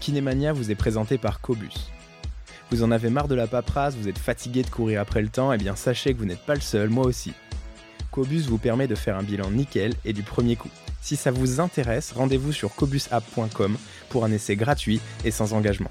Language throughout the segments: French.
Kinemania vous est présenté par Cobus. Vous en avez marre de la paperasse, vous êtes fatigué de courir après le temps, et eh bien sachez que vous n'êtes pas le seul, moi aussi. Cobus vous permet de faire un bilan nickel et du premier coup. Si ça vous intéresse, rendez-vous sur cobusapp.com pour un essai gratuit et sans engagement.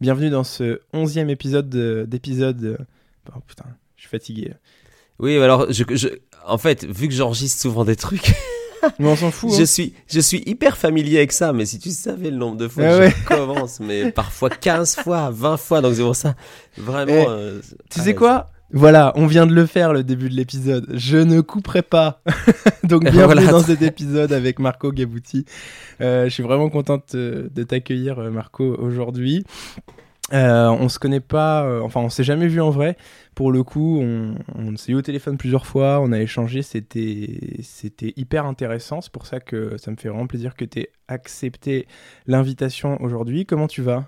Bienvenue dans ce onzième épisode d'épisode... Oh putain, je suis fatigué. Oui, alors je, en fait, vu que j'enregistre souvent des trucs. Mais on s'en fout. je hein. suis, je suis hyper familier avec ça, mais si tu savais le nombre de fois ah que je commence, mais parfois 15 fois, 20 fois, donc c'est pour ça, vraiment. Eh, euh, tu sais quoi? Voilà, on vient de le faire le début de l'épisode. Je ne couperai pas. donc bienvenue dans cet épisode avec Marco Gabouti. Euh, je suis vraiment contente de t'accueillir, Marco, aujourd'hui. Euh, on se connaît pas, euh, enfin on s'est jamais vu en vrai. Pour le coup, on, on s'est eu au téléphone plusieurs fois, on a échangé, c'était c'était hyper intéressant. C'est pour ça que ça me fait vraiment plaisir que tu aies accepté l'invitation aujourd'hui. Comment tu vas?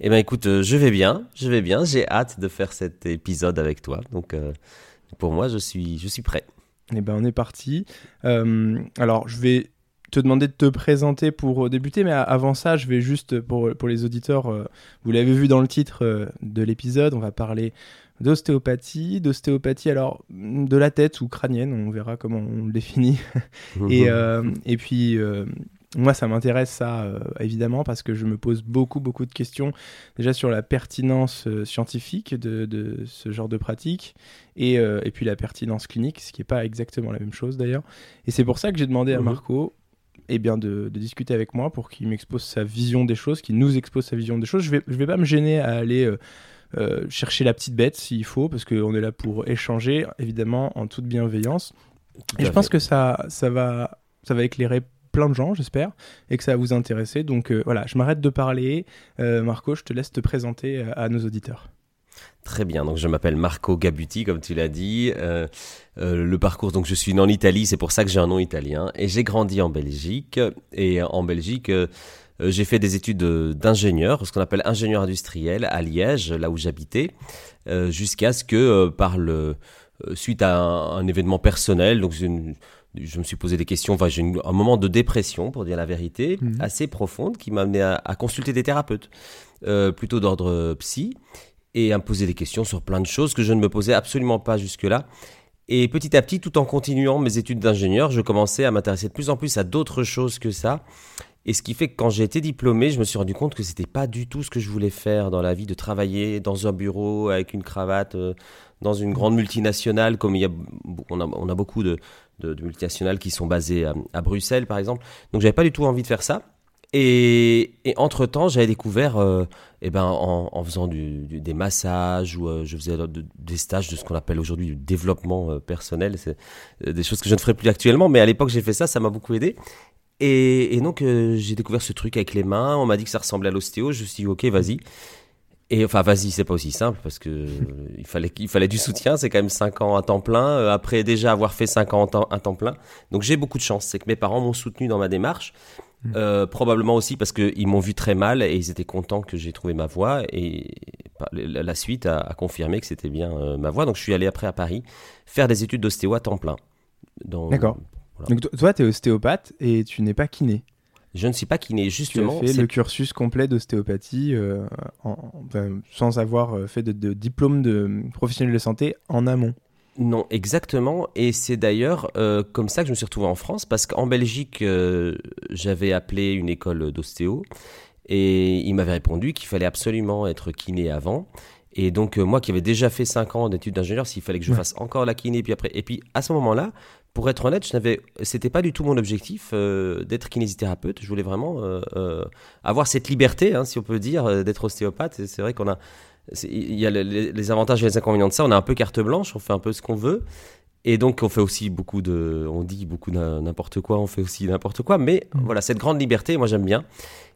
Eh ben écoute, euh, je vais bien, je vais bien. J'ai hâte de faire cet épisode avec toi. Donc pour moi, je suis je suis prêt. Eh ben on est parti. alors je vais te demander de te présenter pour euh, débuter, mais avant ça, je vais juste, pour, pour les auditeurs, euh, vous l'avez vu dans le titre euh, de l'épisode, on va parler d'ostéopathie, d'ostéopathie alors de la tête ou crânienne, on verra comment on le définit. et, et puis, moi, ça m'intéresse ça, évidemment, parce que je me pose beaucoup, beaucoup de questions, déjà sur la pertinence scientifique de, de, ce genre de pratique, et, et puis la pertinence clinique, ce qui n'est pas exactement la même chose d'ailleurs. Et c'est pour ça que j'ai demandé à mhm. Marco eh bien de, discuter avec moi pour qu'il m'expose sa vision des choses, qu'il nous expose sa vision des choses. Je vais, je vais pas me gêner à aller euh, euh, chercher la petite bête s'il faut, parce qu'on est là pour échanger, évidemment, en toute bienveillance. et je pense que ça, ça, va, ça va éclairer plein de gens, j'espère, et que ça va vous intéresser. Donc euh, voilà, je m'arrête de parler. Marco, je te laisse te présenter à nos auditeurs. Très bien, donc je m'appelle Marco Gabuti, comme tu l'as dit. Euh, euh, le parcours, donc je suis né en Italie, c'est pour ça que j'ai un nom italien. Et j'ai grandi en Belgique. Et en Belgique, euh, j'ai fait des études d'ingénieur, ce qu'on appelle ingénieur industriel, à Liège, là où j'habitais, jusqu'à ce que, par le, suite à un, événement personnel, donc je me suis posé des questions, enfin j'ai un moment de dépression, pour dire la vérité, mmh. assez profonde, qui m'a amené à, à, consulter des thérapeutes, plutôt d'ordre psy et à me poser des questions sur plein de choses que je ne me posais absolument pas jusque-là. Et petit à petit, tout en continuant mes études d'ingénieur, je commençais à m'intéresser de plus en plus à d'autres choses que ça. Et ce qui fait que quand j'ai été diplômé, je me suis rendu compte que c'était pas du tout ce que je voulais faire dans la vie, de travailler dans un bureau avec une cravate, euh, dans une grande multinationale, comme il y a, on a, on a beaucoup de, de, multinationales qui sont basées à, Bruxelles, par exemple. Donc j'avais pas du tout envie de faire ça. Et, entre-temps, j'avais découvert, euh, eh ben, en, faisant des massages ou euh, je faisais des stages de ce qu'on appelle aujourd'hui du développement euh, personnel. C'est des choses que je ne ferai plus actuellement, mais à l'époque j'ai fait ça, ça m'a beaucoup aidé. Et, donc j'ai découvert ce truc avec les mains. On m'a dit que ça ressemblait à l'ostéo. Je me suis dit ok, vas-y. Et enfin, vas-y, c'est pas aussi simple parce que il fallait il fallait du soutien. C'est quand même 5 ans à temps plein. après déjà avoir fait 5 ans à temps plein, donc j'ai beaucoup de chance. C'est que mes parents m'ont soutenu dans ma démarche. Mm. Euh, probablement aussi parce qu'ils m'ont vu très mal et ils étaient contents que j'ai trouvé ma voix. Et la suite a, confirmé que c'était bien euh, ma voix. Donc je suis allé après à Paris faire des études d'ostéo à temps plein. D'accord. Donc toi, tu es ostéopathe et tu n'es pas kiné. Je ne suis pas kiné, justement. Tu as fait le cursus complet d'ostéopathie euh, sans avoir fait de, de diplôme de professionnel de santé en amont. Non, exactement. Et c'est d'ailleurs euh, comme ça que je me suis retrouvé en France, parce qu'en Belgique, euh, j'avais appelé une école d'ostéo, et il m'avait répondu qu'il fallait absolument être kiné avant. Et donc, euh, moi qui avais déjà fait 5 ans d'études d'ingénieur, s'il fallait que je fasse encore la kiné, puis après. Et puis, à ce moment-là, pour être honnête, je n'avais, c'était pas du tout mon objectif d'être kinésithérapeute. Je voulais vraiment avoir cette liberté, hein, si on peut dire, d'être ostéopathe. C'est vrai qu'on a il y a les, avantages et les inconvénients de ça. On a un peu carte blanche, on fait un peu ce qu'on veut. Et donc, on fait aussi beaucoup de. On dit beaucoup n'importe quoi, on fait aussi n'importe quoi. Mais Mm. voilà, cette grande liberté, moi, j'aime bien.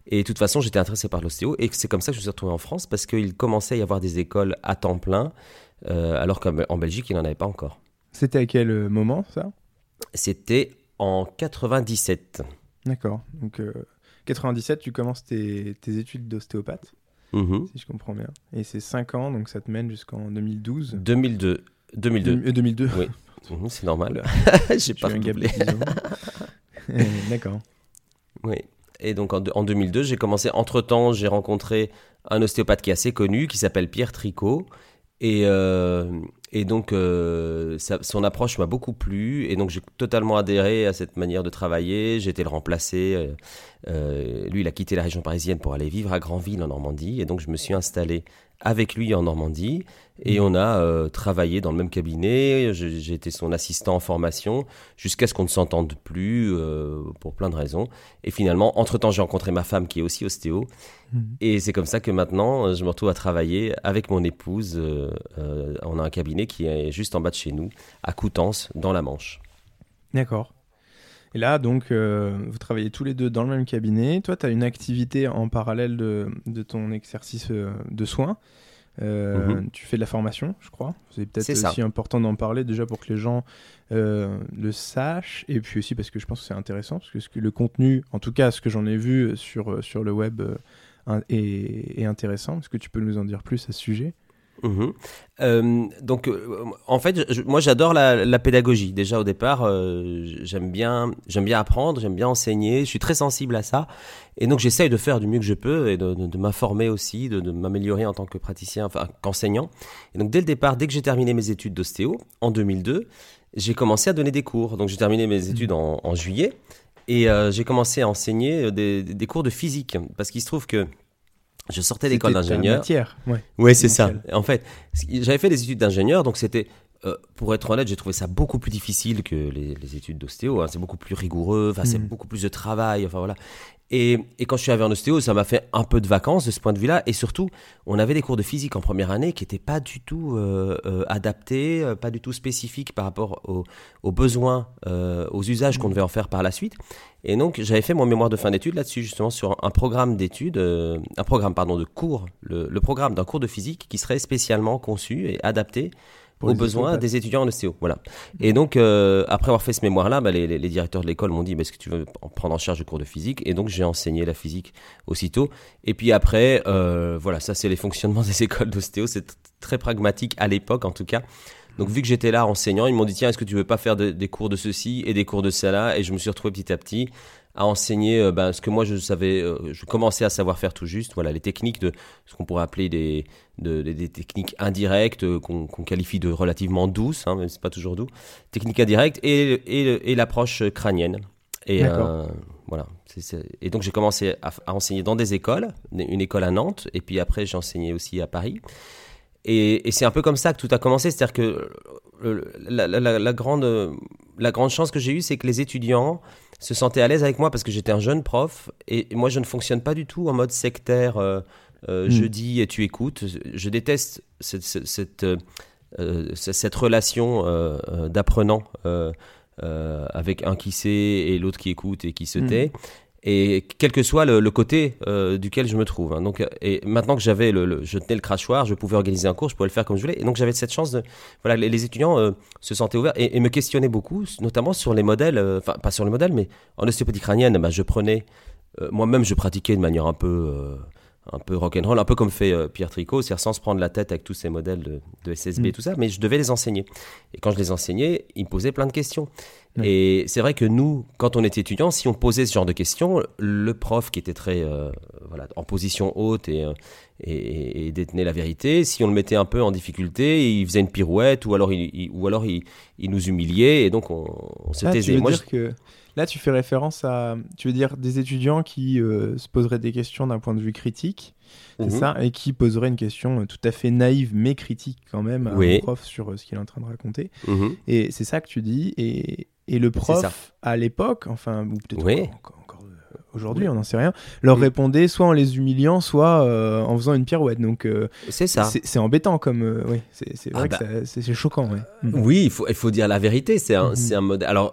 Et de toute façon, j'étais intéressé par l'ostéo. Et c'est comme ça que je me suis retrouvé en France, parce qu'il commençait à y avoir des écoles à temps plein, euh, alors qu'en Belgique, il n'en avait pas encore. C'était à quel euh, moment ça? C'était en 97. D'accord. Donc, euh, 97, tu commences tes, tes études d'ostéopathe, Mhm. si je comprends bien. Et c'est 5 ans, donc ça te mène jusqu'en 2012. 2002. 2002. Euh, 2002. Oui. Mhm, c'est normal. J'ai pas eu un gap de redoublé. 10 ans. Euh, D'accord. Oui. Et donc en, de- en 2002, j'ai commencé. Entre temps, j'ai rencontré un ostéopathe qui est assez connu, qui s'appelle Pierre Tricot. Et, euh, et donc, euh, son approche m'a beaucoup plu. Et donc, j'ai totalement adhéré à cette manière de travailler. J'ai été le remplacer. Euh, lui, il a quitté la région parisienne pour aller vivre à Granville, en Normandie. Et donc, je me suis installé avec lui en Normandie. Et on a euh, travaillé dans le même cabinet. J'ai été son assistant en formation jusqu'à ce qu'on ne s'entende plus euh, pour plein de raisons. Et finalement, entre-temps, j'ai rencontré ma femme qui est aussi ostéo. Mhm. Et c'est comme ça que maintenant, je me retrouve à travailler avec mon épouse. on a un cabinet qui est juste en bas de chez nous, à Coutances, dans la Manche. D'accord. Et là, donc, euh, vous travaillez tous les deux dans le même cabinet. Toi, tu as une activité en parallèle de, de ton exercice euh, de soins. Euh, Mhm. Tu fais de la formation, je crois. C'est peut-être ça. aussi important d'en parler déjà pour que les gens euh, le sachent. Et puis aussi parce que je pense que c'est intéressant. Parce que ce que le contenu, en tout cas, ce que j'en ai vu sur, sur le web euh, est intéressant. Est-ce que tu peux nous en dire plus à ce sujet? Mhm. Euh, donc, euh, en fait, je- moi, j'adore la, la pédagogie. Déjà au départ, euh, j'aime bien, j'aime bien apprendre, j'aime bien enseigner. Je suis très sensible à ça, et donc j'essaye de faire du mieux que je peux et de, de- de m'informer aussi, de, de m'améliorer en tant que praticien, enfin qu'enseignant. Et donc, dès le départ, dès que j'ai terminé mes études d'ostéo en 2002, j'ai commencé à donner des cours. Donc, j'ai terminé mes études en, en juillet. Et j'ai commencé à enseigner des, des cours de physique, parce qu'il se trouve que je sortais d'école d'ingénieur. matière, ouais. Oui, c'est ça. En fait, j'avais fait des études d'ingénieur, donc c'était, euh, pour être honnête, j'ai trouvé ça beaucoup plus difficile que les, les études d'ostéo. hein. C'est beaucoup plus rigoureux, enfin, c'est Mhm. beaucoup plus de travail, enfin voilà. Et, et quand je suis arrivé en ostéo, ça m'a fait un peu de vacances de ce point de vue-là. Et surtout, on avait des cours de physique en première année qui n'étaient pas du tout euh, euh, adaptés, euh, pas du tout spécifiques par rapport aux, aux besoins, euh, aux usages qu'on devait en faire par la suite. Et donc, j'avais fait mon mémoire de fin d'études là-dessus, justement, sur un programme d'études, euh, un programme, pardon, de cours, le, le programme d'un cours de physique qui serait spécialement conçu et adapté aux besoins des étudiants en ostéo. Voilà. Et donc, euh, après avoir fait ce mémoire-là, bah, les, les- les directeurs de l'école m'ont dit, bah, est-ce que tu veux en prendre en charge le cours de physique? Et donc, j'ai enseigné la physique aussitôt. Et puis après, euh, voilà, ça, c'est les fonctionnements des écoles d'ostéo. C'est très pragmatique à l'époque, en tout cas. Donc, vu que j'étais là enseignant, ils m'ont dit, tiens, est-ce que tu veux pas faire de- des cours de ceci et des cours de cela? Et je me suis retrouvé petit à petit à enseigner euh, ben, ce que moi je savais, euh, je commençais à savoir faire tout juste, voilà, les techniques de ce qu'on pourrait appeler des, de- des- des techniques indirectes euh, qu'on qualifie de relativement douces, hein, même si c'est pas toujours doux, techniques indirectes et, et, et l'approche crânienne. Et euh, voilà. Et donc j'ai commencé à, à enseigner dans des écoles, une école à Nantes, et puis après j'ai enseigné aussi à Paris. Et, et c'est un peu comme ça que tout a commencé, c'est-à-dire que la, la- la- la grande, la grande chance que j'ai eue, c'est que les étudiants se sentaient à l'aise avec moi parce que j'étais un jeune prof et moi je ne fonctionne pas du tout en mode sectaire. euh, euh, Mm. Je dis et tu écoutes. Je déteste cette, cette, cette, euh, cette relation d'apprenant avec un qui sait et l'autre qui écoute et qui se Mm. Et quel que soit le, le côté euh, duquel je me trouve. hein. Donc, euh, et maintenant que j'avais le, le- je tenais le crachoir, je pouvais organiser un cours, je pouvais le faire comme je voulais. Et donc j'avais cette chance de, voilà, les, étudiants euh, se sentaient ouverts et, et me questionnaient beaucoup, notamment sur les modèles, euh, enfin pas sur les modèles, mais en ostéopathie crânienne, bah, je prenais, euh, moi-même je pratiquais de manière un peu, un peu rock'n'roll, un peu comme fait euh, Pierre Tricot, c'est-à-dire sans se prendre la tête avec tous ces modèles de, de SSB Mm. et tout ça, mais je devais les enseigner. Et quand je les enseignais, ils me posaient plein de questions. Et c'est vrai que nous, quand on était étudiants, si on posait ce genre de questions, le prof qui était très euh, voilà, en position haute et, euh, et, détenait la vérité, si on le mettait un peu en difficulté, il faisait une pirouette ou alors il, il- ou alors il, il nous humiliait et donc on, on se Ah, tu taisait. veux Moi, dire que là, tu fais référence à, tu veux dire des étudiants qui euh, se poseraient des questions d'un point de vue critique, c'est Mhm. ça, et qui poseraient une question euh, tout à fait naïve mais critique quand même à Oui. un prof sur euh, ce qu'il est en train de raconter. Mhm. Et c'est ça que tu dis. Et, et le prof à l'époque, enfin ou peut-être Oui. encore, aujourd'hui, on n'en sait rien, leur répondaient soit en les humiliant, soit euh, en faisant une pirouette. Donc euh, C'est ça. c'est c'est embêtant comme. euh, oui, c'est c'est vrai Ah que ça- c'est c'est choquant. ouais. Mm. Oui, il faut, il faut dire la vérité. C'est un, Mhm. un modèle. Alors,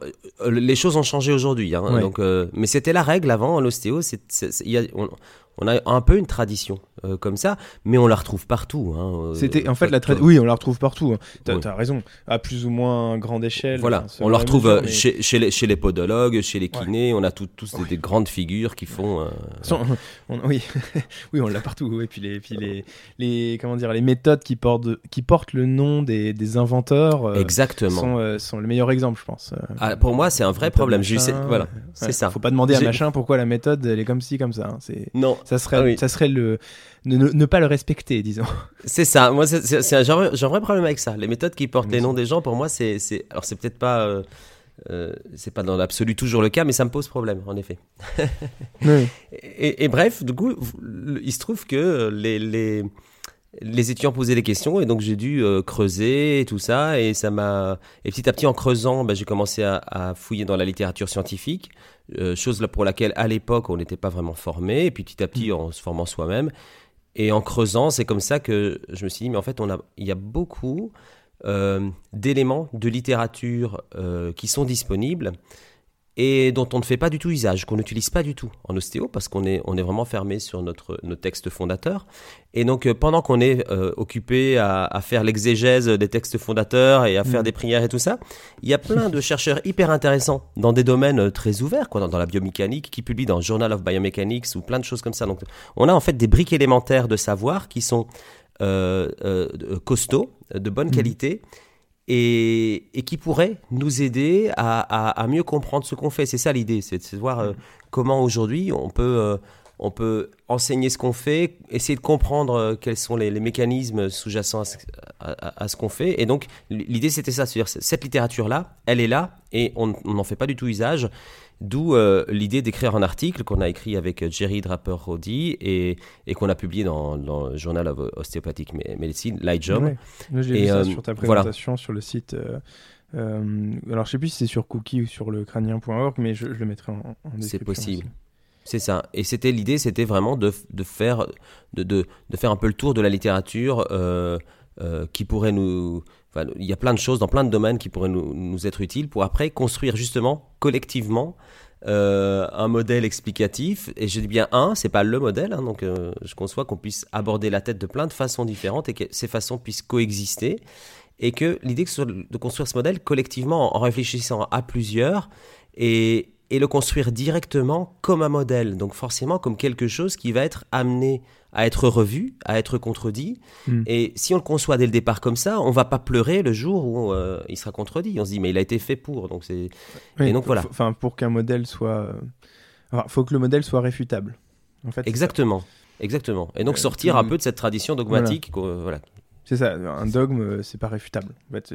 les choses ont changé aujourd'hui. Hein, Ouais. donc, euh, mais c'était la règle avant. L'ostéo, c'est, c'est- c'est- il y a- on, on a un peu une tradition euh, comme ça, mais on la retrouve partout. Hein, euh, C'était en fait la toi- trad- Oui, on la retrouve partout. hein. T'as Oui. t'as raison. À plus ou moins grande échelle. Voilà, enfin, on la retrouve mesure, euh, mais- chez, chez, les, chez les podologues, chez les Ouais. kinés. On a tout- tous des, des grandes figures qui font. euh, Sans- on- oui, oui, on l'a partout. Et puis les, puis les, les, comment dire, les méthodes qui portent, qui portent le nom des, des inventeurs exactement. sont, sont le meilleur exemple, je pense. Ah, pour moi, c'est un vrai problème. Machin, Voilà, ouais. c'est ça. Faut pas demander à machin pourquoi la méthode elle est comme ci comme ça. hein. C'est, Non, ça serait, Ah oui. ça serait le ne, ne- ne pas le respecter, disons. C'est ça. Moi, c'est- un, j'ai un vrai- problème avec ça. Les méthodes qui portent les noms des gens, pour moi, c'est, alors c'est peut-être pas, euh, euh, c'est pas dans l'absolu toujours le cas, mais ça me pose problème, en effet. Oui. Et, et bref, du coup, il se trouve que les, les, les étudiants posaient des questions et donc j'ai dû euh, creuser et tout ça et ça m'a et petit à petit en creusant, ben, j'ai commencé à, à fouiller dans la littérature scientifique, euh, chose pour laquelle à l'époque on n'était pas vraiment formé et puis petit à petit en se formant soi-même. Et en creusant, c'est comme ça que je me suis dit mais en fait on a il y a beaucoup euh, d'éléments de littérature euh, qui sont disponibles et dont on ne fait pas du tout usage, qu'on n'utilise pas du tout en ostéo parce qu'on est, on est vraiment fermé sur notre, nos textes fondateurs. Et donc, euh, pendant qu'on est euh, occupé à, à faire l'exégèse des textes fondateurs et à faire Mhm. des prières et tout ça, il y a plein de chercheurs hyper intéressants dans des domaines euh, très ouverts, quoi, dans, dans la biomécanique, qui publient dans Journal of Biomechanics ou plein de choses comme ça. Donc, on a en fait des briques élémentaires de savoir qui sont euh, euh, costauds, de bonne Mhm. qualité et, qui pourrait nous aider à, mieux comprendre ce qu'on fait. C'est ça l'idée, c'est de voir euh, comment aujourd'hui on peut, euh, on peut enseigner ce qu'on fait, essayer de comprendre euh, quels sont les, mécanismes sous-jacents à ce, qu'on fait. Et donc l'idée c'était ça, c'est-à-dire cette littérature-là, elle est là et on n'en fait pas du tout usage. D'où euh, l'idée d'écrire un article qu'on a écrit avec euh, Jerry Draper-Rodi et, et qu'on a publié dans, dans le Journal of Osteopathic Medicine. Ouais. Moi, j'ai Et, vu ça euh, sur ta voilà. présentation sur le site. euh, alors, je sais plus si c'est sur Cookie ou sur le crânien.org, mais je, je le mettrai en, en description. C'est possible. aussi. C'est ça. Et c'était l'idée, c'était vraiment de, de faire de, de, de faire un peu le tour de la littérature euh, qui pourrait nous. Enfin, il y a plein de choses dans plein de domaines qui pourraient nous, être utiles pour après construire justement collectivement euh, un modèle explicatif. Et je dis bien un, c'est pas le modèle. hein, donc euh, je conçois qu'on puisse aborder la tête de plein de façons différentes et que ces façons puissent coexister. Et que l'idée de construire ce modèle collectivement en réfléchissant à plusieurs et le construire directement comme un modèle, donc forcément comme quelque chose qui va être amené à être revu, à être contredit. Mm. Et si on le conçoit dès le départ comme ça, on va pas pleurer le jour où euh, il sera contredit. On se dit mais il a été fait pour, donc c'est Oui, Et donc, voilà. Enfin, pour qu'un modèle soit. euh, Enfin, faut que le modèle soit réfutable. En fait, exactement, exactement. Et donc Euh, sortir un peu de cette tradition dogmatique. Voilà. C'est ça, un dogme, c'est pas réfutable. En fait,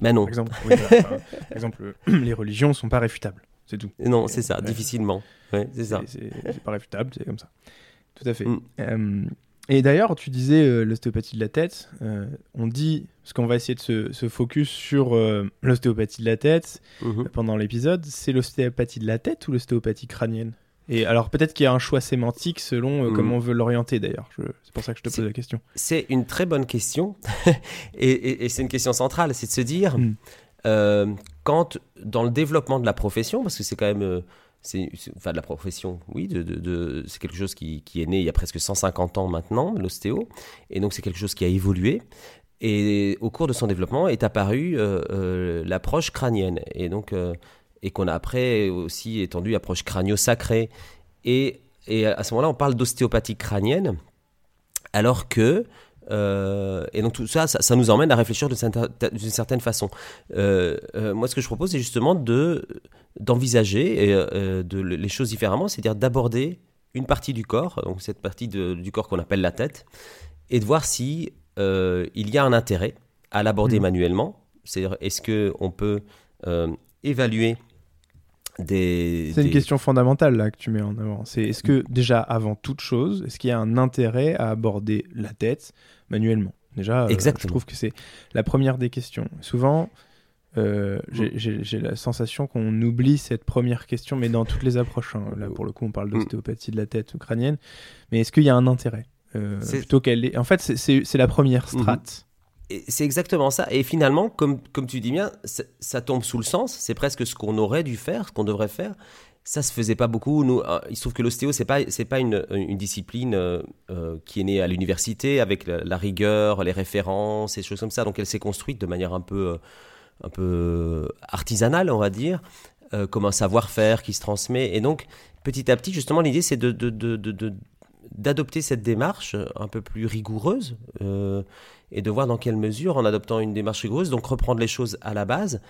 Mais non, par exemple, oui, voilà, enfin, par exemple, les religions sont pas réfutables. C'est tout. non, c'est ça, Ouais. difficilement. Ouais, ça. C'est pas réfutable, c'est comme ça. Tout à fait. Mm. Euh, et d'ailleurs, tu disais euh, l'ostéopathie de la tête. euh, on dit, parce qu'on va essayer de se, se focus sur l'ostéopathie de la tête Mhm. pendant l'épisode, c'est l'ostéopathie de la tête ou l'ostéopathie crânienne? Et alors peut-être qu'il y a un choix sémantique selon Mm. comment on veut l'orienter d'ailleurs. C'est pour ça que je te pose la question. C'est une très bonne question et, et- et c'est une question centrale, c'est de se dire Mm. euh, quand dans le développement de la profession, parce que c'est quand même euh, c'est enfin de la profession, oui, c'est quelque chose qui, est né il y a presque 150 ans maintenant, l'ostéo, et donc c'est quelque chose qui a évolué. Et au cours de son développement est apparue euh, euh, l'approche crânienne, et donc euh, et qu'on a après aussi étendu l'approche crânio-sacrée. Et, et à ce moment-là, on parle d'ostéopathie crânienne, alors que et donc tout ça, ça, nous emmène à réfléchir d'une certaine façon. Moi, ce que je propose, c'est justement de d'envisager et, euh, de, les choses différemment, c'est-à-dire d'aborder une partie du corps, donc cette partie de- du corps qu'on appelle la tête, et de voir si euh, il y a un intérêt à l'aborder Mhm. manuellement. C'est-à-dire, est-ce que on peut euh, évaluer des, C'est une question fondamentale là que tu mets en avant. C'est est-ce que déjà avant toute chose, est-ce qu'il y a un intérêt à aborder la tête manuellement? Déjà, euh, je trouve que c'est la première des questions. Souvent, euh, j'ai la sensation qu'on oublie cette première question, mais dans toutes les approches. Hein. Là, pour le coup, on parle d'ostéopathie de la tête crânienne. Mais est-ce qu'il y a un intérêt euh, plutôt qu'elle est... En fait, c'est la première mhm. strate. C'est exactement ça. Et finalement, comme, comme tu dis bien, ça tombe sous le sens. C'est presque ce qu'on aurait dû faire, ce qu'on devrait faire. Ça se faisait pas beaucoup. Nous, euh, il se trouve que l'ostéo, c'est pas c'est pas une, une discipline qui est née à l'université avec la, la, rigueur, les références et choses comme ça. Donc elle s'est construite de manière un peu un peu artisanal, on va dire, euh, comme un savoir-faire qui se transmet. Et donc, petit à petit, justement, l'idée, c'est de, d'adopter cette démarche un peu plus rigoureuse euh, et de voir dans quelle mesure, en adoptant une démarche rigoureuse, donc reprendre les choses à la base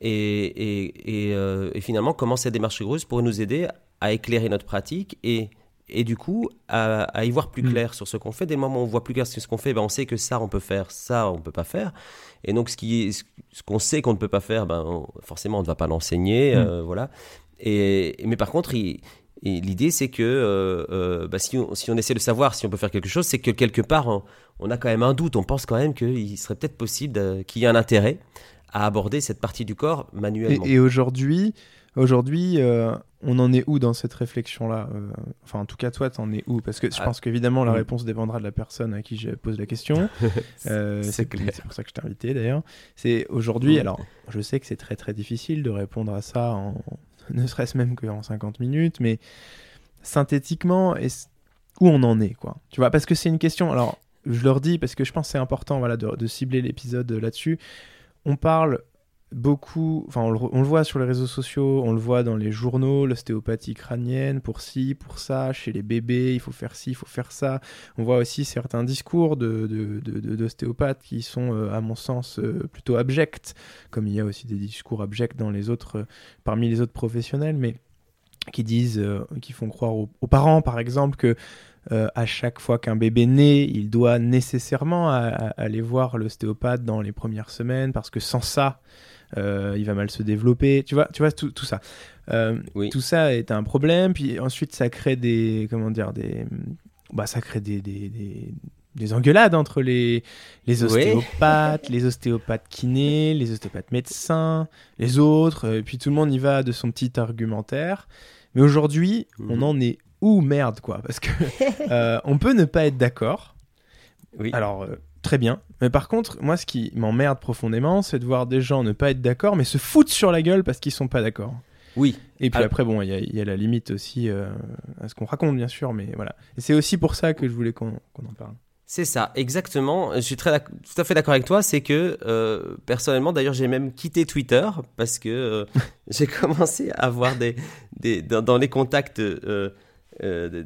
et, et, euh, finalement comment cette démarche rigoureuse pourrait nous aider à éclairer notre pratique et, et du coup à, y voir plus mm. clair sur ce qu'on fait. Dès le moment où on voit plus clair sur ce qu'on fait, ben, on sait que ça on peut faire, ça on peut pas faire. Et donc, ce qui ce qu'on sait qu'on ne peut pas faire, ben, forcément, on ne va pas l'enseigner, mm. euh, voilà. Et, mais par contre, l'idée, c'est que euh, euh, bah, si, on, si, on, essaie de savoir si on peut faire quelque chose, c'est que quelque part, on, a quand même un doute. On pense quand même qu'il serait peut-être possible qu'il y ait un intérêt à aborder cette partie du corps manuellement. Et, aujourd'hui, aujourd'hui, on en est où dans cette réflexion-là euh, Enfin, en tout cas, toi, t'en es où? Parce que je ah. pense qu'évidemment, la réponse dépendra de la personne à qui je pose la question. Euh, c'est pour ça que je t'ai invité, d'ailleurs. C'est aujourd'hui, alors, je sais que c'est très très difficile de répondre à ça en ne serait-ce même qu'en 50 minutes, mais synthétiquement, où on en est, quoi? Tu vois, parce que c'est une question. Alors, je leur dis parce que je pense que c'est important, voilà, de cibler l'épisode là-dessus. On parle beaucoup, enfin on le, voit sur les réseaux sociaux, on le voit dans les journaux, l'ostéopathie crânienne, pour ci, pour ça, chez les bébés, il faut faire ci, il faut faire ça. On voit aussi certains discours d'ostéopathes de, de, qui sont, euh, à mon sens, euh, plutôt abjects, comme il y a aussi des discours abjects dans les autres, euh, parmi les autres professionnels, mais qui disent, qui font croire aux, parents, par exemple, que à chaque fois qu'un bébé naît, il doit nécessairement aller voir l'ostéopathe dans les premières semaines, parce que sans ça, euh, il va mal se développer, tu vois, tu vois tout, tout ça. Euh, tout ça est un problème, puis ensuite ça crée des, comment dire, des, bah ça crée des, des, des, engueulades entre les, les ostéopathes, les ostéopathes kinés, les ostéopathes médecins, les autres, et puis tout le monde y va de son petit argumentaire. Mais aujourd'hui, on mhm. en est où? Merde quoi Parce que euh, on peut ne pas être d'accord. Oui. Alors très bien. Mais par contre, moi, ce qui m'emmerde profondément, c'est de voir des gens ne pas être d'accord, mais se foutre sur la gueule parce qu'ils sont pas d'accord. Oui. Et puis après, bon, il y, a la limite aussi euh, à ce qu'on raconte, bien sûr, mais voilà. Et c'est aussi pour ça que je voulais qu'on en parle. C'est ça, exactement. Je suis très tout à fait d'accord avec toi. C'est que euh, personnellement, d'ailleurs, j'ai même quitté Twitter parce que euh, j'ai commencé à avoir des, des dans, les contacts euh,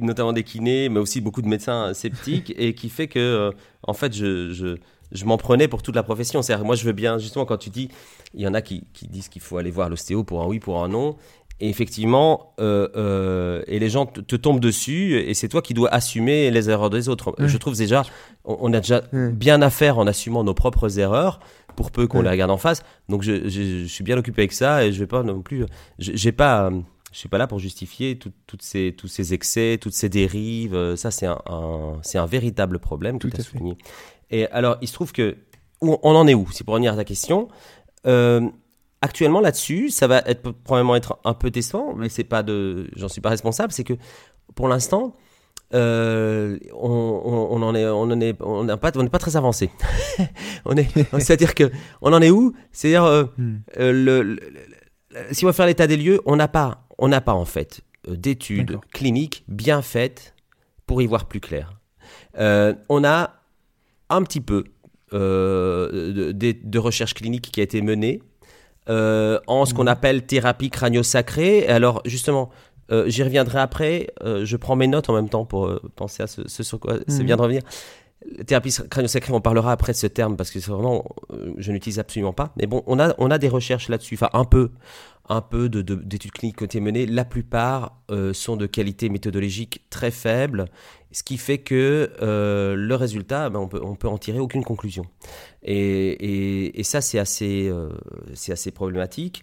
notamment des kinés, mais aussi beaucoup de médecins sceptiques, et qui fait que, euh, en fait, je, je, je m'en prenais pour toute la profession. cest moi, je veux bien, justement, quand tu dis, il y en a qui, qui disent qu'il faut aller voir l'ostéo pour un oui, pour un non. Et effectivement, euh, et les gens te, tombent dessus, et c'est toi qui dois assumer les erreurs des autres. Je trouve déjà, on, a déjà bien à faire en assumant nos propres erreurs, pour peu qu'on les regarde en face. Donc je, je, je, suis bien occupé avec ça, et je vais pas non plus, j'ai pas je suis pas là pour justifier toutes ces, tous ces excès, toutes ces dérives. Euh, ça, c'est un, c'est un véritable problème Tout à souligné. Et alors, il se trouve que on en est où C'est pour revenir à ta question. Euh, actuellement, là-dessus, ça va être probablement être un peu décevant, mais c'est pas de, j'en suis pas responsable. C'est que pour l'instant, euh, on, on, en est, on en est, on n'est pas, on n'est pas très avancé. on est, c'est-à-dire que on en est où? C'est-à-dire hmm. le, si on va faire l'état des lieux, on n'a pas on n'a pas en fait euh, d'études cliniques bien faites pour y voir plus clair. Euh, on a un petit peu euh, de, recherche clinique qui a été menée en ce qu'on mhm. appelle thérapie crânio-sacrée. Alors justement, j'y reviendrai après. je prends mes notes en même temps pour penser à ce, sur quoi c'est mhm. bien de revenir. Thérapie crânio-sacrée, on parlera après de ce terme parce que c'est vraiment, je n'utilise absolument pas. Mais bon, on a, on a des recherches là-dessus, enfin un peu, un peu d'études cliniques qui ont été menées. La plupart euh, sont de qualité méthodologique très faible, ce qui fait que euh, le résultat, ben, on, peut, on peut en tirer aucune conclusion. Et, et, ça, c'est assez, euh, c'est assez problématique.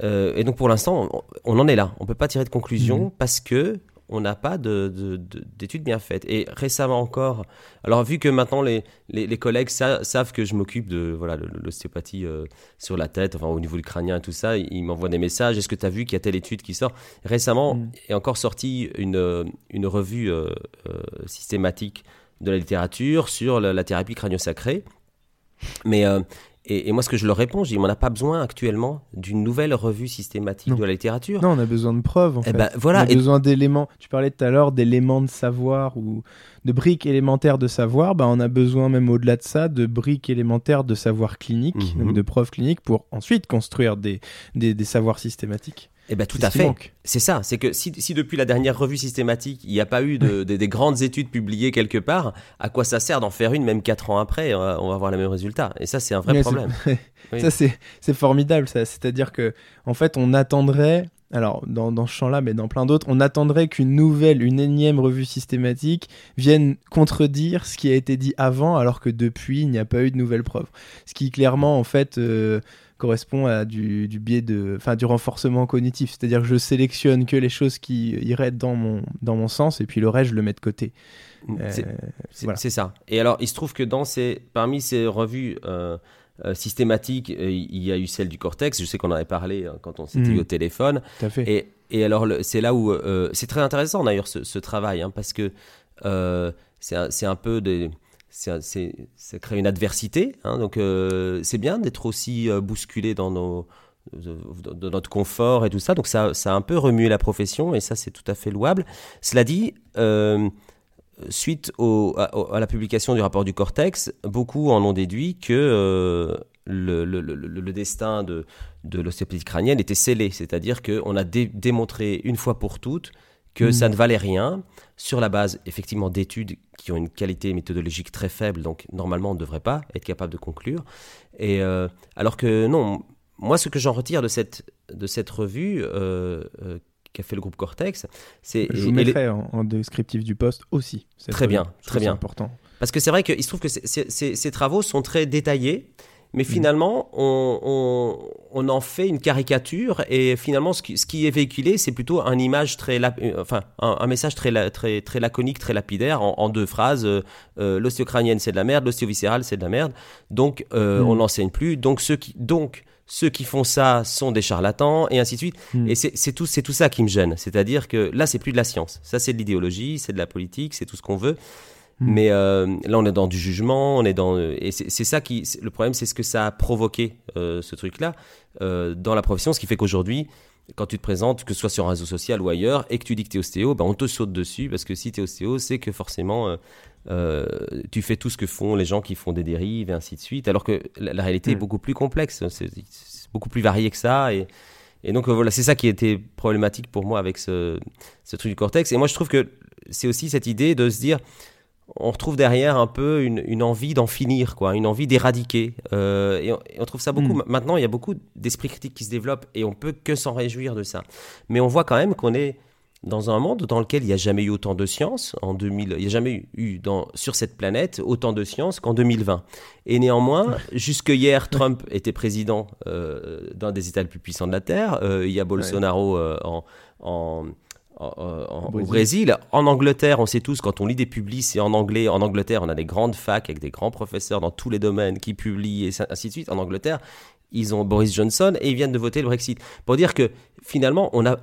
et donc pour l'instant, on, en est là. On ne peut pas tirer de conclusion mmh. parce que on n'a pas d'études bien faites. Et récemment encore, alors vu que maintenant les, les, collègues savent que je m'occupe de voilà l'ostéopathie euh, sur la tête, enfin au niveau du crânien et tout ça, ils m'envoient des messages. Est-ce que tu as vu qu'il y a telle étude qui sort? Récemment mm. est encore sorti une, une revue euh, euh, systématique de la littérature sur la, la thérapie crânio-sacrée. Mais et, moi, ce que je leur réponds, je dis, on n'a pas besoin actuellement d'une nouvelle revue systématique de la littérature. Non, on a besoin de preuves. En eh fait. Ben, voilà. On a besoin d'éléments. Tu parlais tout à l'heure d'éléments de savoir ou de briques élémentaires de savoir. Bah, on a besoin même au-delà de ça de briques élémentaires de savoir clinique, mhm. de preuves cliniques, pour ensuite construire des, des, des savoirs systématiques. Eh ben tout à fait. C'est ça. C'est que si, si, depuis la dernière revue systématique, il n'y a pas eu de, des grandes études publiées quelque part, à quoi ça sert d'en faire une même quatre ans après On va avoir le même résultat. Et ça, c'est un vrai problème. Ça, c'est formidable. C'est-à-dire que, en fait, on attendrait. Alors, dans, dans ce champ-là, mais dans plein d'autres, on attendrait qu'une nouvelle, une énième revue systématique vienne contredire ce qui a été dit avant, alors que depuis, il n'y a pas eu de nouvelles preuves. Ce qui, clairement, en fait, euh, correspond à du, biais de, enfin, du renforcement cognitif. C'est-à-dire que je sélectionne que les choses qui iraient dans mon, dans mon sens et puis le reste, je le mets de côté. Mm. Euh, c'est ça. Et alors, il se trouve que dans ces, parmi ces revues euh, euh, systématiques, il y a eu celle du Cortex. Je sais qu'on en avait parlé hein, quand on s'était mm. au téléphone. Tout à fait. Et, et alors, c'est là où c'est très intéressant d'ailleurs ce, travail, hein, parce que c'est un, un, peu des ça crée une adversité. Hein, donc euh, c'est bien d'être aussi euh, bousculé dans, nos, dans notre confort et tout ça. Donc ça, ça a un peu remué la profession et ça c'est tout à fait louable. Cela dit, euh, suite au, à, la publication du rapport du Cortex, beaucoup en ont déduit que le, le, le, destin de, de l'ostéopathie crânienne était scellé. C'est-à-dire qu'on a démontré une fois pour toutes que ça ne valait rien sur la base effectivement d'études qui ont une qualité méthodologique très faible, donc normalement on ne devrait pas être capable de conclure. Et euh, alors que non, moi ce que j'en retire de cette de cette revue euh, euh, qu'a fait le groupe Cortex, c'est je vous mettrai en, descriptif du poste aussi. Très bien, très bien, important. Parce que c'est vrai qu'il se trouve que ces travaux sont très détaillés mais mm. finalement, on, on, en fait une caricature et finalement, ce qui, ce qui est véhiculé, c'est plutôt une image très, euh, enfin, un, message très, très, très laconique, très lapidaire, en, deux phrases. Euh, euh, l'ostéocrânienne, c'est de la merde, l'ostéoviscérale, c'est de la merde. Donc, mm. on n'enseigne plus. Donc, ceux qui, donc, ceux qui font ça sont des charlatans et ainsi de suite. Mm. Et c'est tout, tout ça qui me gêne. C'est-à-dire que là, c'est plus de la science. Ça, c'est de l'idéologie, c'est de la politique, c'est tout ce qu'on veut. Hmm. Mais euh, là, on est dans du jugement, on est dans et c'est ça qui le problème, c'est ce que ça a provoqué euh, ce truc-là euh, dans la profession, ce qui fait qu'aujourd'hui, quand tu te présentes, que ce soit sur un réseau social ou ailleurs, et que tu dis que tu es ostéo, ben on te saute dessus parce que si tu es ostéo, c'est que forcément tu fais tout ce que font les gens qui font des dérives et ainsi de suite, alors que la, réalité est hmm. beaucoup plus complexe, c'est beaucoup plus varié que ça et et donc voilà, c'est ça qui était problématique pour moi avec ce, ce truc du cortex. Et moi, je trouve que c'est aussi cette idée de se dire, on retrouve derrière un peu une, envie d'en finir, quoi, une envie d'éradiquer. Euh, et, on trouve ça beaucoup. Hmm. Maintenant, il y a beaucoup d'esprit critique qui se développe et on peut que s'en réjouir de ça. Mais on voit quand même qu'on est dans un monde dans lequel il n'y a jamais eu autant de science. En 2000, il n'y a jamais eu dans, sur cette planète autant de science qu'en 2020. Et néanmoins, jusque hier, Trump était président euh, d'un des États les plus puissants de la Terre. Euh, il y a Bolsonaro en au Brésil. En Angleterre, on sait tous, quand on lit des publis, c'est en anglais. En Angleterre, on a des grandes facs avec des grands professeurs dans tous les domaines qui publient et ainsi de suite. En Angleterre, ils ont Boris Johnson et ils viennent de voter le Brexit. Pour dire que finalement, on a,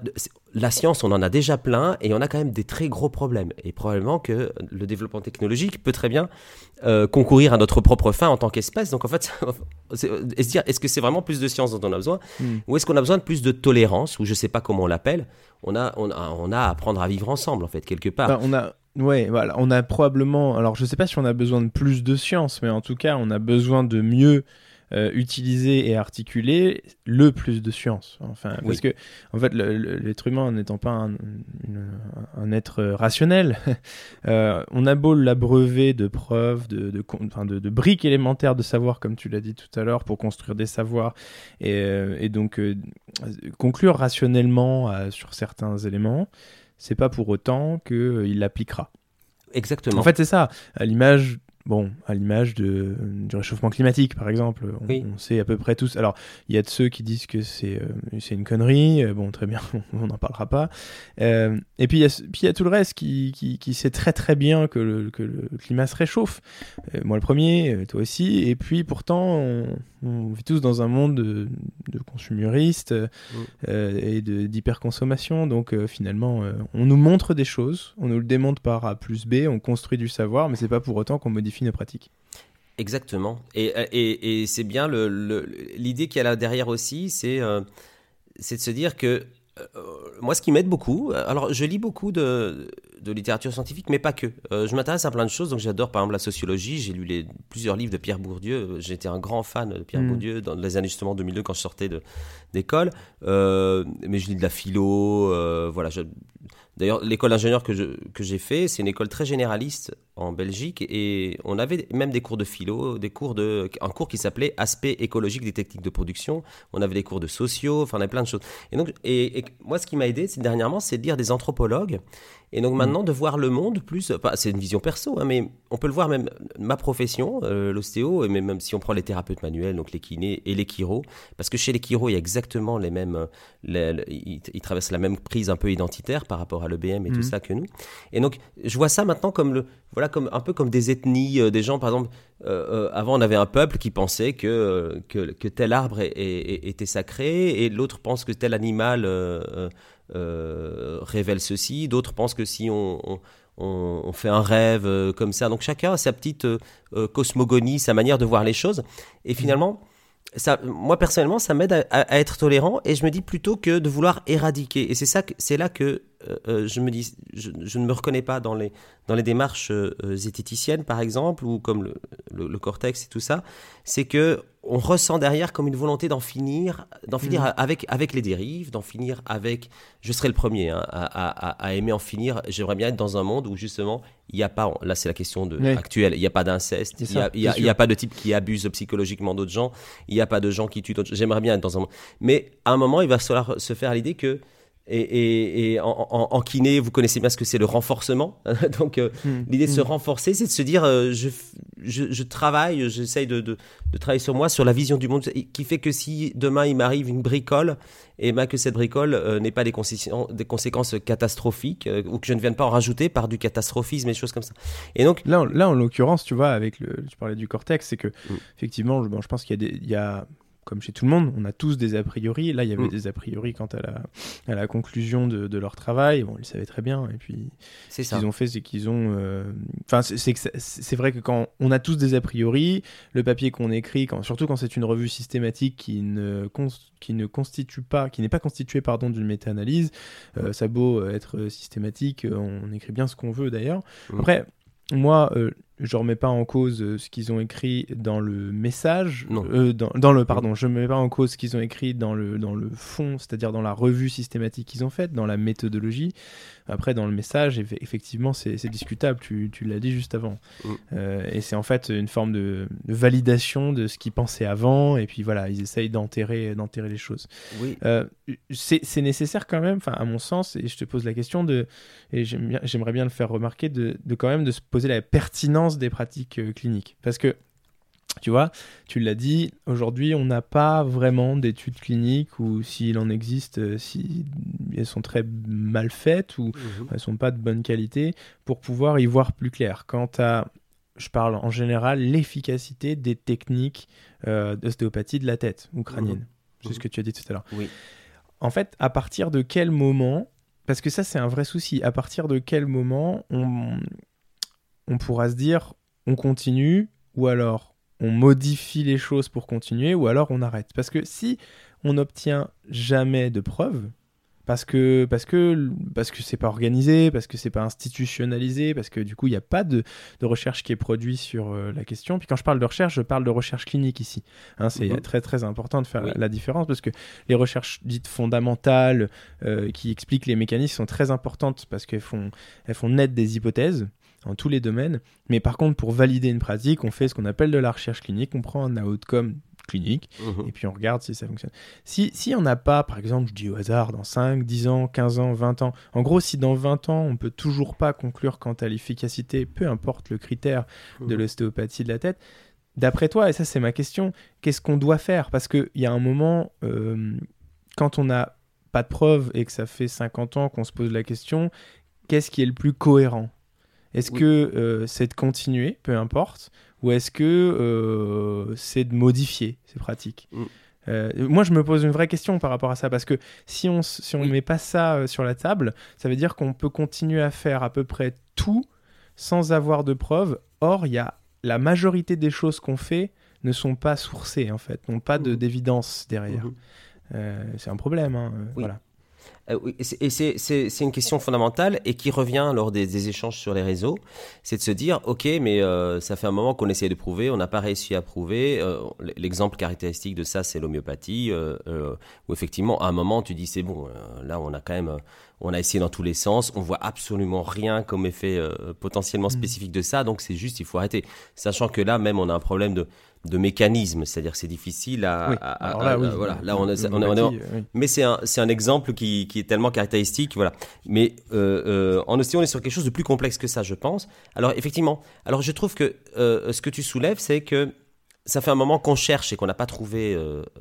la science, on en a déjà plein et on a quand même des très gros problèmes. Et probablement que le développement technologique peut très bien euh, concourir à notre propre fin en tant qu'espèce. Donc en fait, se dire, est-ce que c'est vraiment plus de science dont on a besoin hmm. Ou est-ce qu'on a besoin de plus de tolérance, ou je ne sais pas comment on l'appelle on a, on, a, on a à apprendre à vivre ensemble, en fait, quelque part. Bah, on a, ouais, voilà, on a probablement, alors je ne sais pas si on a besoin de plus de science, mais en tout cas, on a besoin de mieux euh, utiliser et articuler le plus de science. Enfin, parce que en fait, l'être humain n'étant pas un, un, être rationnel, euh, on a beau l'abreuver de preuves, de, de, enfin, de, de, briques élémentaires de savoir, comme tu l'as dit tout à l'heure, pour construire des savoirs et, euh, et donc conclure rationnellement sur certains éléments. C'est pas pour autant qu'il l'appliquera. Exactement. En fait, c'est ça. À l'image bon, à l'image de, du réchauffement climatique, par exemple. On, on, sait à peu près tous. Alors, il y a de ceux qui disent que c'est euh, une connerie. Euh, bon, très bien, on n'en parlera pas. Euh, et puis, il y, a, y tout le reste qui, qui, qui, sait très très bien que le, que le climat se réchauffe. Euh, moi, le premier, toi aussi. Et puis, pourtant, on, on vit tous dans un monde de, de consuméristes mmh. et d'hyperconsommation. Donc, finalement, on nous montre des choses, on nous le démontre par A plus B, on construit du savoir, mais c'est pas pour autant qu'on modifie nos pratiques. Exactement. Et, et, et c'est bien l'idée le, qu'il y a là derrière aussi, c'est euh, de se dire que euh, moi, ce qui m'aide beaucoup, alors je lis beaucoup de, de littérature scientifique, mais pas que. Euh, je m'intéresse à plein de choses, donc j'adore par exemple la sociologie. J'ai lu les, plusieurs livres de Pierre Bourdieu. J'étais un grand fan de Pierre mm. Bourdieu dans les années justement 2002 quand je sortais d'école. Euh, mais je lis de la philo. Euh, voilà, D'ailleurs, l'école d'ingénieur que, j'ai fait, c'est une école très généraliste en Belgique et on avait même des cours de philo, des cours de, un cours qui s'appelait Aspect écologique des techniques de production. On avait des cours de sociaux, enfin on avait plein de choses. Et donc, et, moi, ce qui m'a aidé dernièrement, c'est de lire des anthropologues et donc mm. maintenant, de voir le monde plus, c'est une vision perso, hein, mais on peut le voir même ma profession, euh, l'ostéo, et même, si on prend les thérapeutes manuels, donc les kinés et les chiros, parce que chez les chiros, il y a exactement les mêmes, euh, ils, traversent la même prise un peu identitaire par rapport à l'EBM et tout mm. ça que nous. Et donc, je vois ça maintenant comme le, voilà, comme un peu comme des ethnies, euh, des gens, par exemple, avant on avait un peuple qui pensait que, que, tel arbre était sacré, et l'autre pense que tel animal euh, révèlent ceci, d'autres pensent que si on, on, fait un rêve euh, comme ça. Donc chacun a sa petite euh, cosmogonie, sa manière de voir les choses. Et finalement, ça, moi personnellement, ça m'aide à, être tolérant et je me dis plutôt que de vouloir éradiquer. Et c'est ça, c'est là que je me dis, je, ne me reconnais pas dans les dans les démarches zététiciennes par exemple ou comme le, le cortex et tout ça. C'est que on ressent derrière comme une volonté d'en finir, d'en finir mm. avec, avec les dérives, d'en finir avec. Je serai le premier hein, à, aimer en finir. J'aimerais bien être dans un monde où justement il n'y a pas. Là, c'est la question de, actuelle. Il n'y a pas d'inceste. Il n'y a, a, pas de type qui abuse psychologiquement d'autres gens. Il n'y a pas de gens qui tuent d'autres. J'aimerais bien être dans un monde. Mais à un moment, il va falloir se faire l'idée que et, en, kiné, vous connaissez bien ce que c'est le renforcement. Donc, euh, hmm. l'idée de se hmm. renforcer, c'est de se dire euh, je, je, travaille, j'essaye de, de, travailler sur moi, sur la vision du monde, qui fait que si demain il m'arrive une bricole, et eh ben que cette bricole euh, n'ait pas des, des, conséquences catastrophiques, ou que je ne vienne pas en rajouter par du catastrophisme et des choses comme ça. Et donc. Là, là en l'occurrence, tu vois, avec le. Tu parlais du cortex, c'est que, hmm. effectivement, je, bon, je pense qu'il y a des. Il y a comme chez tout le monde, on a tous des a priori. Là, il y avait mm. des a priori quant à la, à la conclusion de, de, leur travail. Bon, ils le savaient très bien. Et puis, ce qu'ils ont fait, c'est qu'ils ont. Euh, enfin, c'est vrai que quand on a tous des a priori, le papier qu'on écrit, quand, surtout quand c'est une revue systématique qui ne, qui ne constitue pas, qui n'est pas constituée pardon d'une méta-analyse, euh, ça beau être systématique, on écrit bien ce qu'on veut d'ailleurs. Mm. Après, moi, euh, je remets pas en cause euh, ce qu'ils ont écrit dans le message, euh, dans, dans, le pardon, je mets pas en cause ce qu'ils ont écrit dans le dans le fond, c'est-à-dire dans la revue systématique qu'ils ont faite, dans la méthodologie. Après, dans le message, effectivement, c'est discutable. Tu, tu l'as dit juste avant, mm. euh, et c'est en fait une forme de, validation de ce qu'ils pensaient avant, et puis voilà, ils essayent d'enterrer d'enterrer les choses. Oui. c'est nécessaire quand même, enfin à mon sens, et je te pose la question de, et j'aimerais bien le faire remarquer, de, de quand même de se poser la pertinence des pratiques euh, cliniques. Parce que, tu vois, tu l'as dit, aujourd'hui, on n'a pas vraiment d'études cliniques ou s'il en existe, euh, si elles sont très mal faites ou mhm. elles sont pas de bonne qualité, pour pouvoir y voir plus clair. Quant à, je parle en général, l'efficacité des techniques euh, d'ostéopathie de la tête ou crânienne. Mhm. C'est ce que tu as dit tout à l'heure. Oui. En fait, à partir de quel moment, parce que ça c'est un vrai souci, à partir de quel moment on, on pourra se dire on continue ou alors on modifie les choses pour continuer ou alors on arrête. Parce que si on n'obtient jamais de preuves, parce que parce que parce que c'est pas organisé, parce que c'est pas institutionnalisé, parce que du coup il n'y a pas de, recherche qui est produite sur euh, la question. Puis quand je parle de recherche, je parle de recherche clinique ici. Hein, c'est mhm. très très important de faire la, différence parce que les recherches dites fondamentales euh, qui expliquent les mécanismes sont très importantes parce qu'elles font elles font naître des hypothèses dans tous les domaines. Mais par contre, pour valider une pratique, on fait ce qu'on appelle de la recherche clinique. On prend un outcome clinique, Mhm. et puis on regarde si ça fonctionne. Si, si on n'a pas, par exemple, je dis au hasard, dans 5, 10 ans, 15 ans, 20 ans, en gros, si dans 20 ans, on peut toujours pas conclure quant à l'efficacité, peu importe le critère de Mhm. l'ostéopathie de la tête, d'après toi, et ça c'est ma question, qu'est-ce qu'on doit faire? Parce qu'il y a un moment, euh, quand on n'a pas de preuves et que ça fait 50 ans qu'on se pose la question, qu'est-ce qui est le plus cohérent? Est-ce Oui. que euh, c'est de continuer, peu importe, ou est-ce que euh, c'est de modifier ces pratiques Mm. Euh, moi, je me pose une vraie question par rapport à ça, parce que si on si on Oui. met pas ça sur la table, ça veut dire qu'on peut continuer à faire à peu près tout sans avoir de preuves. Or, il y a la majorité des choses qu'on fait ne sont pas sourcées en fait, n'ont pas de Mhm. d'évidence derrière. Mhm. Euh, c'est un problème. hein, Oui. Voilà. Euh, et c'est- une question fondamentale et qui revient lors des, des échanges sur les réseaux, c'est de se dire, ok, mais euh, ça fait un moment qu'on essaie de prouver, on n'a pas réussi à prouver. Euh, L'exemple caractéristique de ça, c'est l'homéopathie, euh, où effectivement, à un moment, tu dis, c'est bon, là, on a quand même, on a essayé dans tous les sens, on voit absolument rien comme effet potentiellement Mhm. spécifique de ça, donc c'est juste, il faut arrêter. Sachant que là, même, on a un problème de, de mécanisme, c'est-à-dire que c'est difficile à, Oui. à- à- Alors là, à- oui. voilà, là, on, a- on, on euh, oui. mais c'est un, c'est un exemple qui, qui est tellement caractéristique, voilà. Mais euh, euh, en ostéo, on est sur quelque chose de plus complexe que ça, je pense. Alors effectivement, alors je trouve que euh, ce que tu soulèves, c'est que ça fait un moment qu'on cherche et qu'on n'a pas trouvé,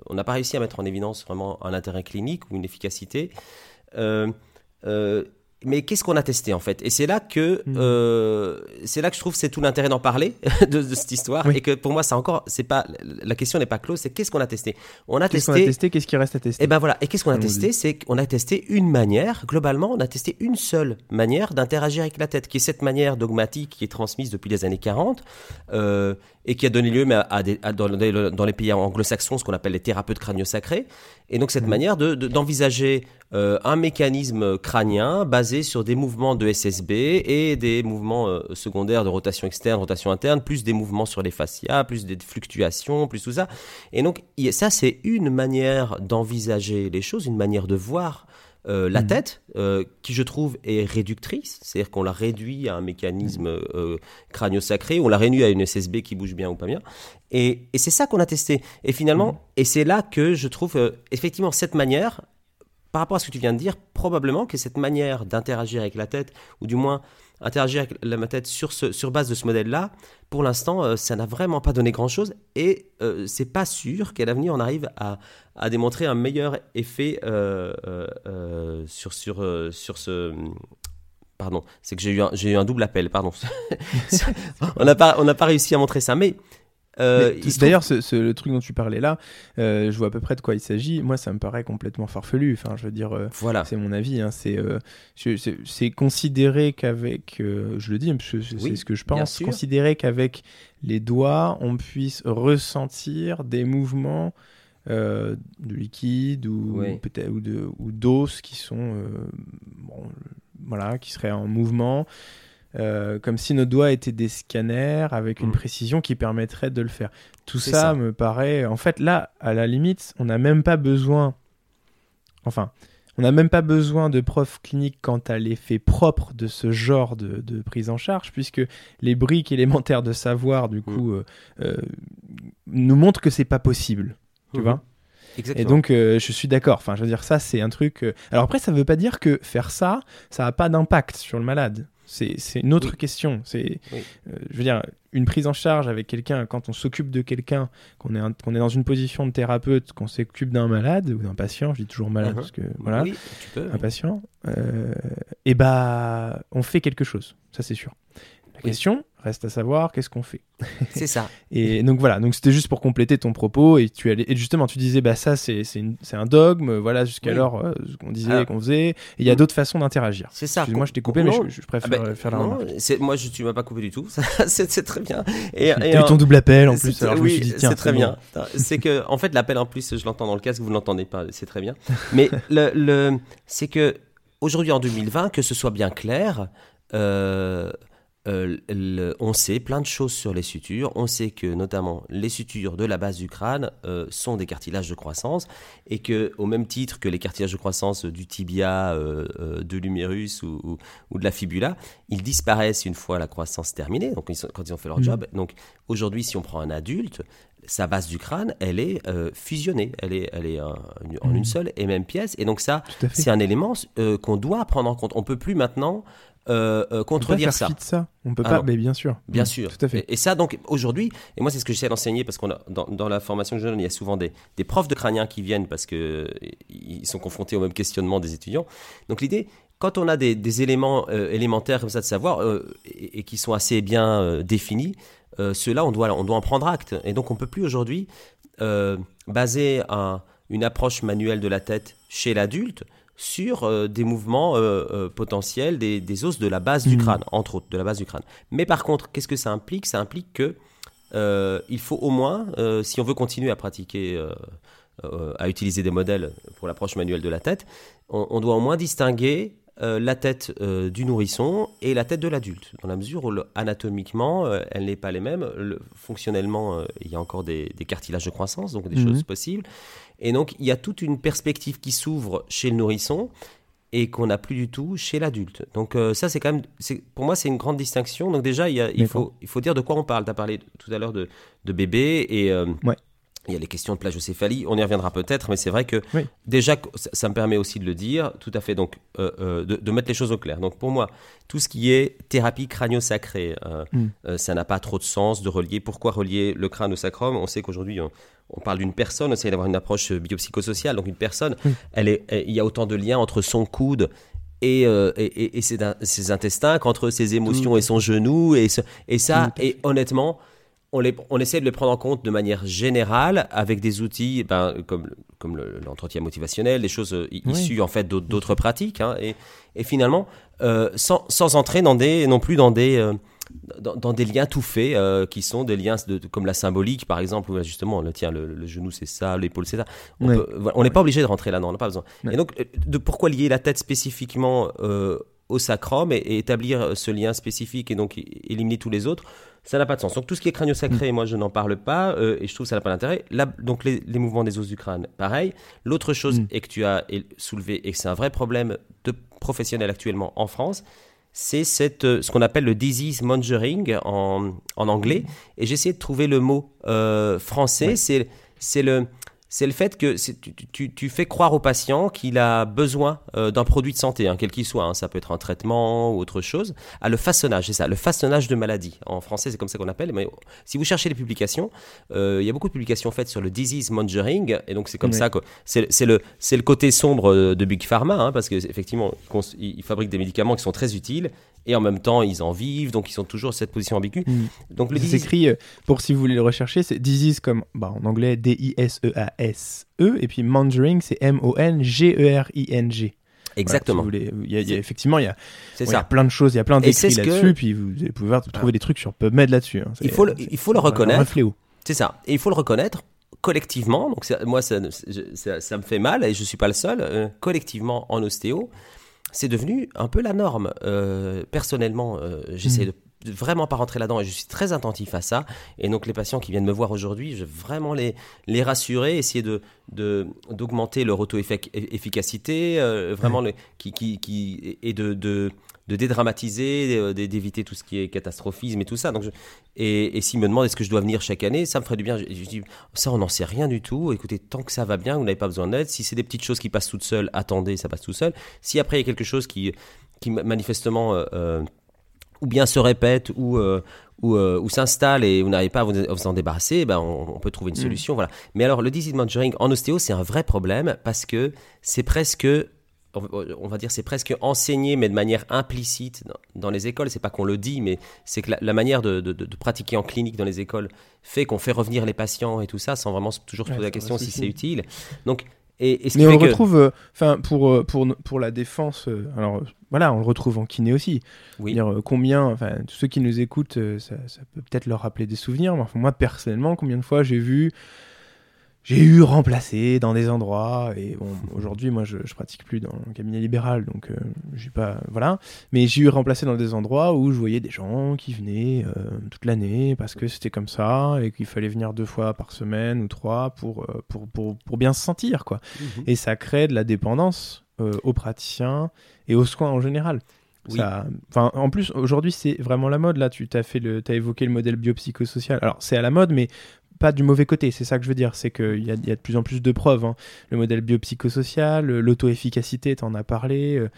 on n'a pas réussi à mettre en évidence vraiment un intérêt clinique ou une efficacité. Mais qu'est-ce qu'on a testé en fait? Et c'est là que Mhm. euh, c'est là que je trouve c'est tout l'intérêt d'en parler de, de cette histoire Oui. et que pour moi c'est encore c'est pas la question n'est pas close c'est qu'est-ce qu'on a testé? On a Qu'est-ce qu'on testé a testé Qu'est-ce qui reste à tester? Et ben voilà. Et qu'est-ce qu'on a testé C'est qu'on a testé une manière. Globalement, on a testé une seule manière d'interagir avec la tête, qui est cette manière dogmatique qui est transmise depuis les années 40 euh, et qui a donné lieu mais à, à des, à- dans, les- dans les pays anglo-saxons ce qu'on appelle les thérapeutes crânio-sacrés. Et donc cette Mhm. manière de- de- d'envisager euh, un mécanisme crânien basé sur des mouvements de SSB et des mouvements euh, secondaires de rotation externe, rotation interne, plus des mouvements sur les fascias, plus des fluctuations, plus tout ça. Et donc, ça, c'est une manière d'envisager les choses, une manière de voir euh, la Mhm. tête, euh, qui je trouve est réductrice, c'est-à-dire qu'on la réduit à un mécanisme euh, crânio-sacré, on la réduit à une SSB qui bouge bien ou pas bien. Et, et c'est ça qu'on a testé. Et finalement, Mhm. et c'est là que je trouve, euh, effectivement, cette manière, par rapport à ce que tu viens de dire, probablement que cette manière d'interagir avec la tête, ou du moins interagir avec la ma tête sur, ce, sur base de ce modèle-là, pour l'instant, euh, ça n'a vraiment pas donné grand-chose et euh, c'est pas sûr qu'à l'avenir on arrive à, à démontrer un meilleur effet euh, euh, sur, sur, sur ce. Pardon, c'est que j'ai eu, un- eu un double appel, pardon. on n'a pas, on n'a pas réussi à montrer ça, mais. Euh, trouve- D'ailleurs, ce, ce- le truc dont tu parlais là, euh, je vois à peu près de quoi il s'agit. Moi, ça me paraît complètement farfelu. Enfin, je veux dire, euh, voilà. c'est mon avis. hein, c'est considéré qu'avec, je le dis, c'est Oui, ce que je pense, considérer qu'avec les doigts, on puisse ressentir des mouvements euh, de liquide ou Oui. peut-être ou de ou d'os qui sont euh, bon, voilà, qui seraient en mouvement. Euh, comme si nos doigts étaient des scanners avec une Mm. précision qui permettrait de le faire. Tout ça, ça. me paraît. En fait, là, à la limite, on n'a même pas besoin. Enfin, on n'a même pas besoin de preuves cliniques quant à l'effet propre de ce genre de, de prise en charge, puisque les briques élémentaires de savoir, du coup, euh, euh, nous montrent que c'est pas possible. Tu Mhm. vois Exactement. et donc, euh, je suis d'accord. Enfin, je veux dire, ça, c'est un truc. euh, Alors après, ça veut pas dire que faire ça, ça n'a pas d'impact sur le malade. C'est une autre Oui. question. C'est, Oui. euh, je veux dire, une prise en charge avec quelqu'un, quand on s'occupe de quelqu'un, qu'on est, un- qu'on est dans une position de thérapeute, qu'on s'occupe d'un malade ou d'un patient, je dis toujours malade Mhm. parce que voilà, Oui, tu peux. un patient, et bah, on fait quelque chose. Ça, c'est sûr. La question reste à savoir qu'est-ce qu'on fait. C'est ça. Et donc voilà, donc c'était juste pour compléter ton propos et tu allais et justement tu disais bah ça c'est un dogme, voilà jusqu'alors euh, ce qu'on disait qu'on faisait et il y a d'autres façons d'interagir. C'est ça. Excuse-moi, je t'ai coupé mais je, je préfère Ah euh, faire la non, moi, je, tu m'as pas coupé du tout. C'est très bien. Et, et eu ton double appel en plus alors je oui, me suis dit tiens c'est très bon. bien. C'est que en fait l'appel en plus je l'entends dans le casque, vous l'entendez pas, c'est très bien. Mais le, le c'est que aujourd'hui en 2020 que ce soit bien clair, euh, euh, on sait plein de choses sur les sutures. On sait que notamment les sutures de la base du crâne euh, sont des cartilages de croissance et que au même titre que les cartilages de croissance du tibia, euh, de l'humérus ou, de la fibula, ils disparaissent une fois la croissance terminée. Donc quand ils ont fait leur mmh. job. Donc aujourd'hui, si on prend un adulte, sa base du crâne, elle est fusionnée, elle est, elle est en une mmh. seule et même pièce. Et donc ça, c'est un élément qu'on doit prendre en compte. On peut plus maintenant euh, euh, contredire on peut ça. ça. On peut ah pas, mais bien sûr. Bien mm, sûr. Tout à fait. Et, ça, donc, aujourd'hui, et moi, c'est ce que j'essaie d'enseigner parce qu'on a, dans, la formation que je donne, il y a souvent des, des profs de crâniens qui viennent parce que ils sont confrontés au même questionnement des étudiants. Donc, l'idée, quand on a des, des éléments euh, élémentaires comme ça de savoir et, qui sont assez bien définis, ceux-là, on doit, on doit en prendre acte. Et donc, on peut plus aujourd'hui baser un, une approche manuelle de la tête chez l'adulte sur euh, des mouvements euh, euh, potentiels des, os de la base du hmm. crâne, entre autres, de la base du crâne. Mais par contre, qu'est-ce que ça implique? Ça implique que il faut au moins, si on veut continuer à pratiquer, à utiliser des modèles pour l'approche manuelle de la tête, on, doit au moins distinguer la tête du nourrisson et la tête de l'adulte, dans la mesure où anatomiquement, elle n'est pas les mêmes. fonctionnellement, il y a encore des, cartilages de croissance, donc des hmm. choses possibles. Et donc, il y a toute une perspective qui s'ouvre chez le nourrisson et qu'on n'a plus du tout chez l'adulte. Donc euh, ça, c'est quand même, pour moi, c'est une grande distinction. Donc déjà, il, il, faut, il faut dire de quoi on parle. Tu as parlé tout à l'heure de, de bébé et euh, ouais. il y a les questions de plagiocéphalie. On y reviendra peut-être, mais c'est vrai que déjà, ça, me permet aussi de le dire, tout à fait, donc euh, de, de, mettre les choses au clair. Donc pour moi, tout ce qui est thérapie crânio-sacrée, mm. ça n'a pas trop de sens de relier. Pourquoi relier le crâne au sacrum? On sait qu'aujourd'hui, on parle d'une personne, on essaie d'avoir une approche biopsychosociale. Donc une personne, elle est, il y a autant de liens entre son coude et, euh, et, ses, intestins qu'entre ses émotions et son genou. Et, et ça, et honnêtement, on, les, on essaie de les prendre en compte de manière générale avec des outils ben, comme, comme l'entretien motivationnel, des choses euh, issues en fait d'autres pratiques. Hein, et, finalement, euh, sans, sans, entrer dans des, non plus dans des dans, des liens tout faits euh, qui sont des liens de, comme la symbolique par exemple où justement le tiens le, genou c'est ça l'épaule c'est ça. On n'est pas obligé de rentrer là-dedans on n'a pas besoin. Et donc euh, de pourquoi lier la tête spécifiquement euh, au sacrum et, établir ce lien spécifique et donc éliminer tous les autres ça n'a pas de sens. Donc tout ce qui est crânio sacré mm. moi je n'en parle pas et je trouve que ça n'a pas d'intérêt. Donc les, mouvements des os du crâne pareil. L'autre chose mm. est que tu as soulevé et que c'est un vrai problème de professionnel actuellement en France c'est cette, euh, ce qu'on appelle le disease mongering en, en anglais. Et j'ai essayé de trouver le mot euh, français. C'est le c'est le fait que tu, fais croire au patient qu'il a besoin euh, d'un produit de santé, hein, quel qu'il soit, hein. ça peut être un traitement ou autre chose, à le façonnage, c'est ça, le façonnage de maladie. En français, c'est comme ça qu'on appelle, mais si vous cherchez les publications, euh, il y a beaucoup de publications faites sur le disease mongering, et donc c'est comme ça que c'est le, le côté sombre euh, de Big Pharma, hein, parce qu'effectivement, ils fabriquent des médicaments qui sont très utiles, et en même temps ils en vivent, donc ils sont toujours cette position ambiguë. Mm. Donc le écrit, euh, pour si vous voulez le rechercher, c'est disease comme bah, en anglais D-I-S-E-A-S-E, et puis mongering c'est M-O-N-G-E-R-I-N-G. Exactement. il, y a, effectivement, il y a, il y a plein de choses, il y a plein d'écrits là-dessus, puis vous, pouvez trouver des trucs sur PubMed là-dessus. Hein. Il, faut le, il faut le reconnaître. C'est ça. Et il faut le reconnaître collectivement. Donc moi, ça, ça, me fait mal et je suis pas le seul. Euh, collectivement en ostéo, c'est devenu un peu la norme. Euh, personnellement, euh, j'essaie mm. de vraiment pas rentrer là-dedans et je suis très attentif à ça. Et donc les patients qui viennent me voir aujourd'hui, je vais vraiment les, les rassurer, essayer de, d'augmenter leur auto-efficacité, euh, vraiment qui, qui, qui, et de, de, de dédramatiser, euh, d'éviter tout ce qui est catastrophisme et tout ça. Donc et, et s'il me demande est-ce que je dois venir chaque année, ça me ferait du bien. Je, dis ça, on n'en sait rien du tout. Écoutez, tant que ça va bien, vous n'avez pas besoin d'aide. Si c'est des petites choses qui passent toutes seules, attendez, ça passe tout seul. Si après il y a quelque chose qui, qui manifestement euh, euh, ou bien se répète ou ou, ou s'installe et vous n'arrivez pas à vous, en débarrasser, ben on, peut trouver une mm. solution. Voilà. Mais alors, le disease monitoring en ostéo, c'est un vrai problème parce que c'est presque on va dire c'est presque enseigné mais de manière implicite dans, les écoles. C'est pas qu'on le dit mais c'est que la, manière de, pratiquer en clinique dans les écoles fait qu'on fait revenir les patients et tout ça sans vraiment toujours se poser la question si c'est utile. Donc et, mais on le retrouve euh, enfin pour euh, pour pour la défense euh, alors voilà on le retrouve en kiné aussi. Oui. dire combien enfin tous ceux qui nous écoutent ça, peut peut-être leur rappeler des souvenirs moi personnellement combien de fois j'ai vu j'ai eu remplacé dans des endroits et bon aujourd'hui moi je, je pratique plus dans le cabinet libéral donc euh, j'ai pas voilà mais j'ai eu remplacé dans des endroits où je voyais des gens qui venaient euh, toute l'année parce que c'était comme ça et qu'il fallait venir deux fois par semaine ou trois pour euh, pour, pour, pour bien se sentir quoi Mhm. et ça crée de la dépendance euh, aux praticiens et aux soins en général Oui. ça, enfin, en plus, aujourd'hui, c'est vraiment la mode. Là, tu t'as fait le, as évoqué le modèle biopsychosocial. Alors, c'est à la mode, mais pas du mauvais côté. C'est ça que je veux dire. C'est qu'il y a, y a de plus en plus de preuves. hein. Le modèle biopsychosocial, l'auto-efficacité, t'en as parlé, euh,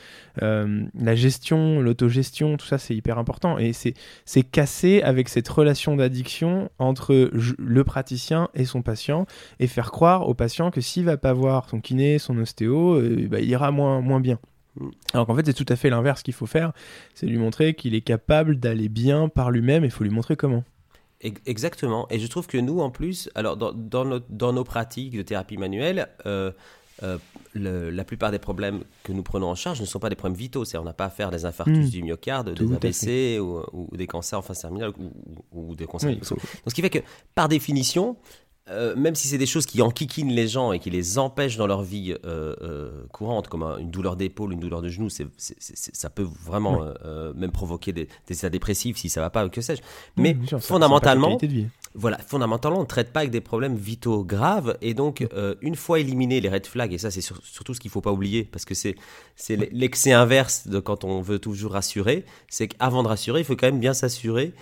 euh, la gestion, l'autogestion, tout ça, c'est hyper important. Et c'est c'est cassé avec cette relation d'addiction entre le praticien et son patient et faire croire au patient que s'il va pas voir son kiné, son ostéo, euh, bah, il ira moins, moins bien. Mm. Alors qu'en fait, c'est tout à fait l'inverse qu'il faut faire, c'est lui montrer qu'il est capable d'aller bien par lui-même, et il faut lui montrer comment. Ex- Exactement. Et je trouve que nous, en plus, alors dans, dans, nos, dans nos pratiques de thérapie manuelle, euh, euh, le- la plupart des problèmes que nous prenons en charge ne sont pas des problèmes vitaux. C'est on n'a pas à faire des infarctus Mm. du myocarde, Tout des à AVC ou, ou des cancers en phase terminale ou, ou- des cancers. Oui, Donc, ce qui fait que, par définition, euh, même si c'est des choses qui enquiquinent les gens et qui les empêchent dans leur vie euh, euh, courante, comme un- une douleur d'épaule, une douleur de genou, c'est, c'est- c'est- ça peut vraiment Oui. même provoquer des, des états dépressifs si ça va pas, ou que sais-je. Mais sûr, fondamentalement, voilà, fondamentalement, on ne traite pas avec des problèmes vitaux graves. Et donc, euh, une fois éliminés les red flags, et ça, c'est sur- surtout ce qu'il ne faut pas oublier, parce que c'est c'est l'excès inverse de quand on veut toujours rassurer, c'est qu'avant de rassurer, il faut quand même bien s'assurer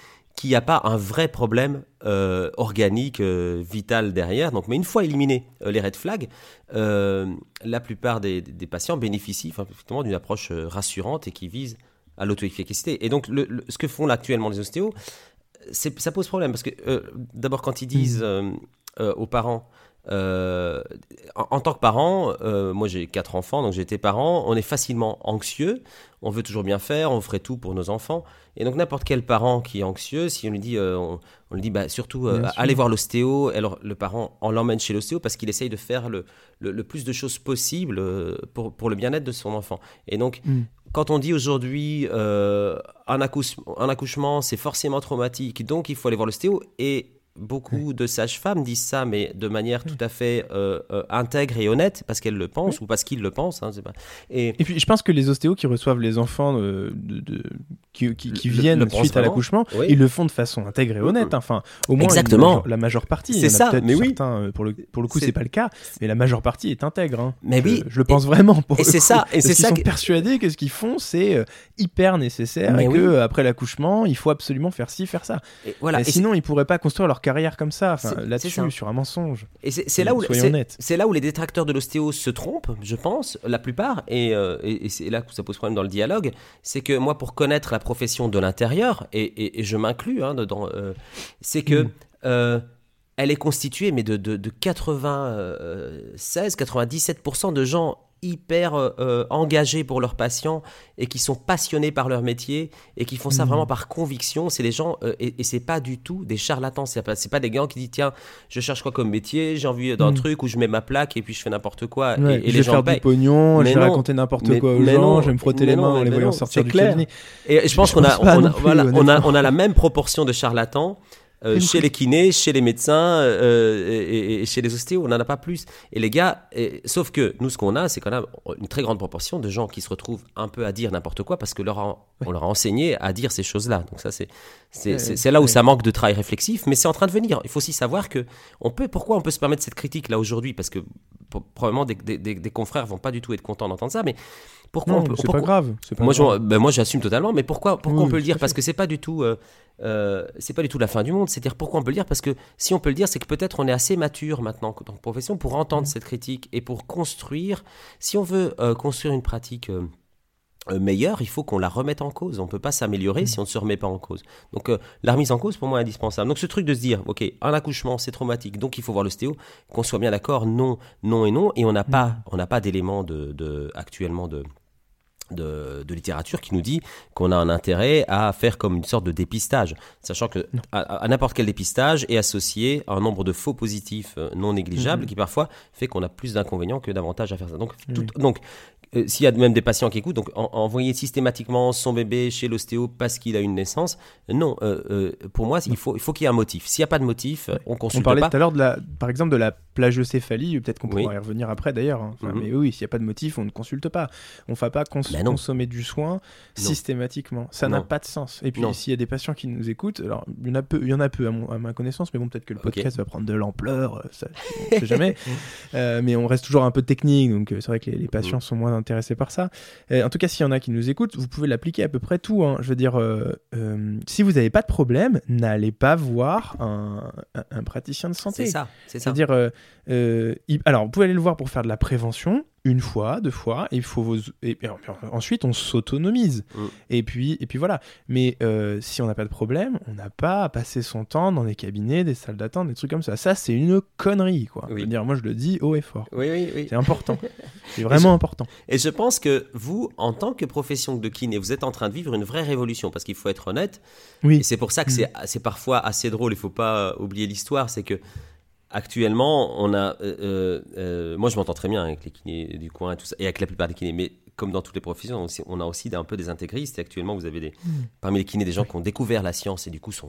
qu'il n'y a pas un vrai problème euh, organique, euh, vital derrière. Donc, mais une fois éliminés euh, les red flags, la plupart des, des patients bénéficient effectivement d'une approche rassurante et qui vise à l'auto-efficacité. Et donc, le- le- ce que font là actuellement les ostéos, ça pose problème parce que d'abord quand ils disent euh, euh, aux parents euh, en, en tant que parent, euh, moi j'ai quatre enfants, donc j'ai été parent, on est facilement anxieux, on veut toujours bien faire, on ferait tout pour nos enfants, et donc n'importe quel parent qui est anxieux, si on lui dit, euh, on, on lui dit bah, surtout euh, allez voir l'ostéo, alors le parent on l'emmène chez l'ostéo parce qu'il essaye de faire le, le, le plus de choses possible euh, pour, pour le bien-être de son enfant. Et donc Mm. quand on dit aujourd'hui euh, un, accouche- un accouchement c'est forcément traumatique, donc il faut aller voir l'ostéo, et beaucoup de sages-femmes disent ça, mais de manière tout à fait euh, euh, intègre et honnête, parce qu'elles le pensent ou parce qu'ils le pensent. hein, pas... Et Et puis, je pense que les ostéos qui reçoivent les enfants euh, de, de- qui, qui- qui Le- viennent le suite à l'accouchement, Oui. ils le font de façon intègre et honnête. hein. Enfin, au moins Exactement. majeure- la majeure partie. C'est ça, mais oui. certains, euh, pour le pour le coup, C'est- pas le cas, mais la majeure partie est intègre. hein. Mais Je- oui, je, le pense vraiment. Pour et c'est ça, et c'est ça sont que- persuadés que ce qu'ils font c'est hyper nécessaire Mais et oui. que après l'accouchement, il faut absolument faire ci, faire ça. sinon, ils pourraient pas construire leur carrière comme ça. Enfin, là-dessus, sur un mensonge. Et c'est là où c'est- là où les détracteurs de l'ostéo se trompent, je pense, la plupart, et, euh, et- et c'est là que ça pose problème dans le dialogue. C'est que moi, pour connaître la profession de l'intérieur, et, je m'inclus hein, dedans, euh, c'est que Mm. euh, elle est constituée, mais de, de, de 96, 97% de gens hyper euh, euh, engagés pour leurs patients et qui sont passionnés par leur métier et qui font ça Mhm. vraiment par conviction. C'est les gens euh, et, et c'est pas du tout des charlatans. C'est pas, pas des gars qui disent tiens, je cherche quoi comme métier, j'ai envie d'un Mhm. truit où je mets ma plaque et puis je fais n'importe quoi Ouais, et, et je les vais gens faire payent. du pognon, Mais je vais non. raconter n'importe quoi aux mais gens, non. je vais me frotter les mains en les voyant sortir du clair. cabinet. Et je pense qu'on a, on, voilà, on, a, on a la même proportion de charlatans euh, chez les kinés, chez les médecins euh, et, et- chez les ostéos. On n'en a pas plus. Et les gars, et- sauf que nous, ce qu'on a, c'est qu'on a une très grande proportion de gens qui se retrouvent un peu à dire n'importe quoi parce que leur a- on leur a enseigné à dire ces choses-là. Donc ça, c'est c'est là où ça manque de travail réflexif, mais c'est en train de venir. Il faut aussi savoir que on peut, pourquoi on peut se permettre cette critique là aujourd'hui? Parce que probablement des, des, des- des confrères vont pas du tout être contents d'entendre ça, mais pourquoi Non, on peut, c'est pas grave. c'est pas moi, grave. ben, moi, j'assume totalement. Mais pourquoi, pourquoi Oui, on peut le dire? Parce que c'est pas du tout, euh, euh, c'est pas du tout la fin du monde. C'est-à-dire pourquoi on peut le dire? Parce que si on peut le dire, c'est que peut-être on est assez mature maintenant dans la profession pour entendre cette critique et pour construire. Si on veut euh, construire une pratique. Euh, meilleure, il faut qu'on la remette en cause. On peut pas s'améliorer Mm. si on ne se remet pas en cause. Donc euh, la remise en cause pour moi est indispensable. Donc ce truc de se dire, ok, un accouchement c'est traumatique, donc il faut voir l'ostéo, qu'on soit bien d'accord, non, non et non, et on n'a Mm. pas, on pas d'éléments de, de actuellement de de, de littérature qui nous dit qu'on a un intérêt à faire comme une sorte de dépistage, sachant que à, à n'importe quel dépistage est associé un nombre de faux positifs euh, non négligeables Mhm. qui parfois fait qu'on a plus d'inconvénients que d'avantages à faire ça. Donc, tout- Oui. donc euh, s'il y a même des patients qui écoutent, donc envoyer systématiquement son bébé chez l'ostéo parce qu'il a une naissance, non. Euh, euh, pour moi, il faut il faut qu'il y ait un motif. S'il n'y a pas de motif, on consulte pas. On parlait tout à l'heure de la, par exemple, de la plagiocéphalie. Peut-être qu'on pourra y revenir après d'ailleurs. Hein. Mhm. Mais oui, s'il n'y a pas de motif, on ne consulte pas. On ne va pas ben consommer du soin systématiquement. Ça n'a pas de sens. Et puis s'il y a des patients qui nous écoutent, alors il y en a peu, il y en a peu à, ma connaissance, mais bon, peut-être que le podcast va prendre de l'ampleur. Ça, ne sait jamais. mais on reste toujours un peu technique, donc c'est vrai que les, les patients mhm. sont moins intéressés par ça. en tout cas, s'il y en a qui nous écoutent, vous pouvez l'appliquer à peu près tout. Hein. Je veux dire, euh, euh, si vous n'avez pas de problème, n'allez pas voir un, praticien de santé. C'est ça, c'est ça. C'est-à-dire, euh, alors, vous pouvez aller le voir pour faire de la prévention, une fois, deux fois, et il faut vos... et, ensuite on s'autonomise. Mm. Et puis et puis voilà. Mais euh, si on n'a pas de problème, on n'a pas à passer son temps dans des cabinets, des salles d'attente, des trucs comme ça. Ça c'est une connerie quoi. dire, moi je le dis haut et fort. Oui oui oui. C'est important. c'est vraiment important. Et je pense que vous, en tant que profession de kiné, vous êtes en train de vivre une vraie révolution parce qu'il faut être honnête. Oui. C'est pour ça que mm. c'est parfois assez drôle. Il faut pas oublier l'histoire, c'est que actuellement, on a. Euh, euh, euh, moi, je m'entends très bien avec les kinés du coin et tout ça, et avec la plupart des kinés. Mais comme dans toutes les professions, on a aussi un peu des intégristes. Et actuellement, vous avez des, hmm. parmi les kinés des gens qui ont découvert la science et du coup sont,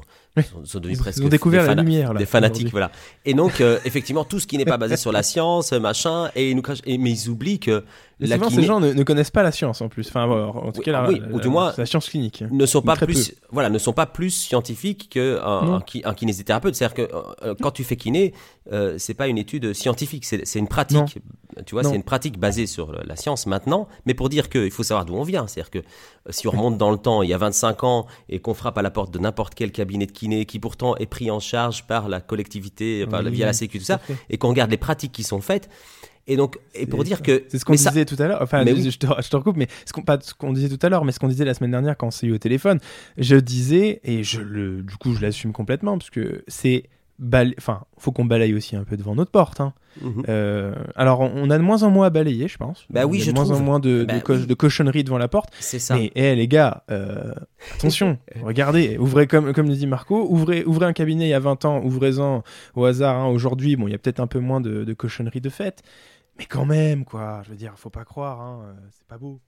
sont, devenus presque ils ont découvert la lumière, des fanatiques. Voilà. Et donc, effectivement, tout ce qui n'est pas basé sur la science, machin, et, nous, et mais ils oublient que la souvent, ces gens ne, connaissent pas la science en plus. Enfin, en tout cas, la, ou du moins, la science clinique. Ne sont pas plus, voilà, ne sont pas plus scientifiques qu'un un, un, kinésithérapeute. C'est-à-dire que euh, quand tu fais kiné, euh, c'est pas une étude scientifique, c'est une pratique. Tu vois, c'est une pratique basée sur la science maintenant. Mais pour dire qu'il faut savoir d'où on vient. C'est-à-dire que euh, si on remonte dans le temps, il y a 25 ans, et qu'on frappe à la porte de n'importe quel cabinet de kiné, qui pourtant est pris en charge par la collectivité, via la Sécu, tout ça, et qu'on regarde les pratiques qui sont faites et donc, et pour dire que. C'est ce qu'on disait tout à l'heure. Enfin, je, te, je, recoupe, mais ce qu'on, pas ce qu'on disait tout à l'heure, mais ce qu'on disait la semaine dernière quand on s'est eu au téléphone, je disais, et je le, du coup, je l'assume complètement, parce que c'est. Enfin, faut qu'on balaye aussi un peu devant notre porte. Hein. Mhm. Euh, alors, on a de moins en moins à balayer, je pense. Bah oui, a de moins en moins de, bah de, cochonneries devant la porte. C'est ça. Mais hey, les gars, euh, attention, regardez, ouvrez comme comme le dit Marco, ouvrez ouvrez un cabinet il y a 20 ans, ouvrez-en au hasard. Hein. Aujourd'hui, bon, il y a peut-être un peu moins de, de cochonneries de fête, mais quand même, quoi, je veux dire, faut pas croire, hein, euh, c'est pas beau.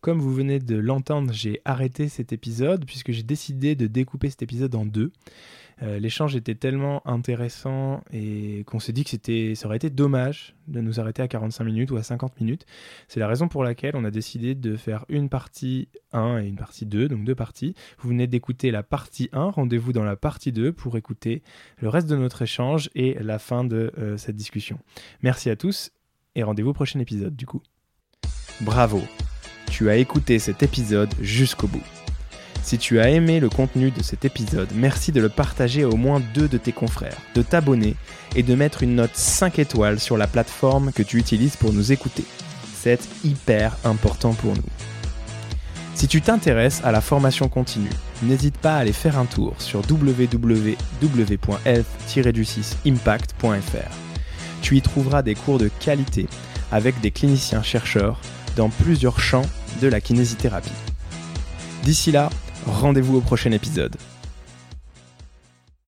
Comme vous venez de l'entendre, j'ai arrêté cet épisode puisque j'ai décidé de découper cet épisode en deux. Euh, l'échange était tellement intéressant et qu'on s'est dit que ça aurait été dommage de nous arrêter à 45 minutes ou à 50 minutes. C'est la raison pour laquelle on a décidé de faire une partie 1 et une partie 2, donc deux parties. Vous venez d'écouter la partie 1, rendez-vous dans la partie 2 pour écouter le reste de notre échange et la fin de euh, cette discussion. Merci à tous et rendez-vous au prochain épisode du coup. Bravo, tu as écouté cet épisode jusqu'au bout. Si tu as aimé le contenu de cet épisode, merci de le partager à au moins deux de tes confrères, de t'abonner et de mettre une note 5 étoiles sur la plateforme que tu utilises pour nous écouter. C'est hyper important pour nous. Si tu t'intéresses à la formation continue, n'hésite pas à aller faire un tour sur www.health-impact.fr. Tu y trouveras des cours de qualité avec des cliniciens chercheurs dans plusieurs champs de la kinésithérapie. D'ici là, Rendez-vous au prochain épisode.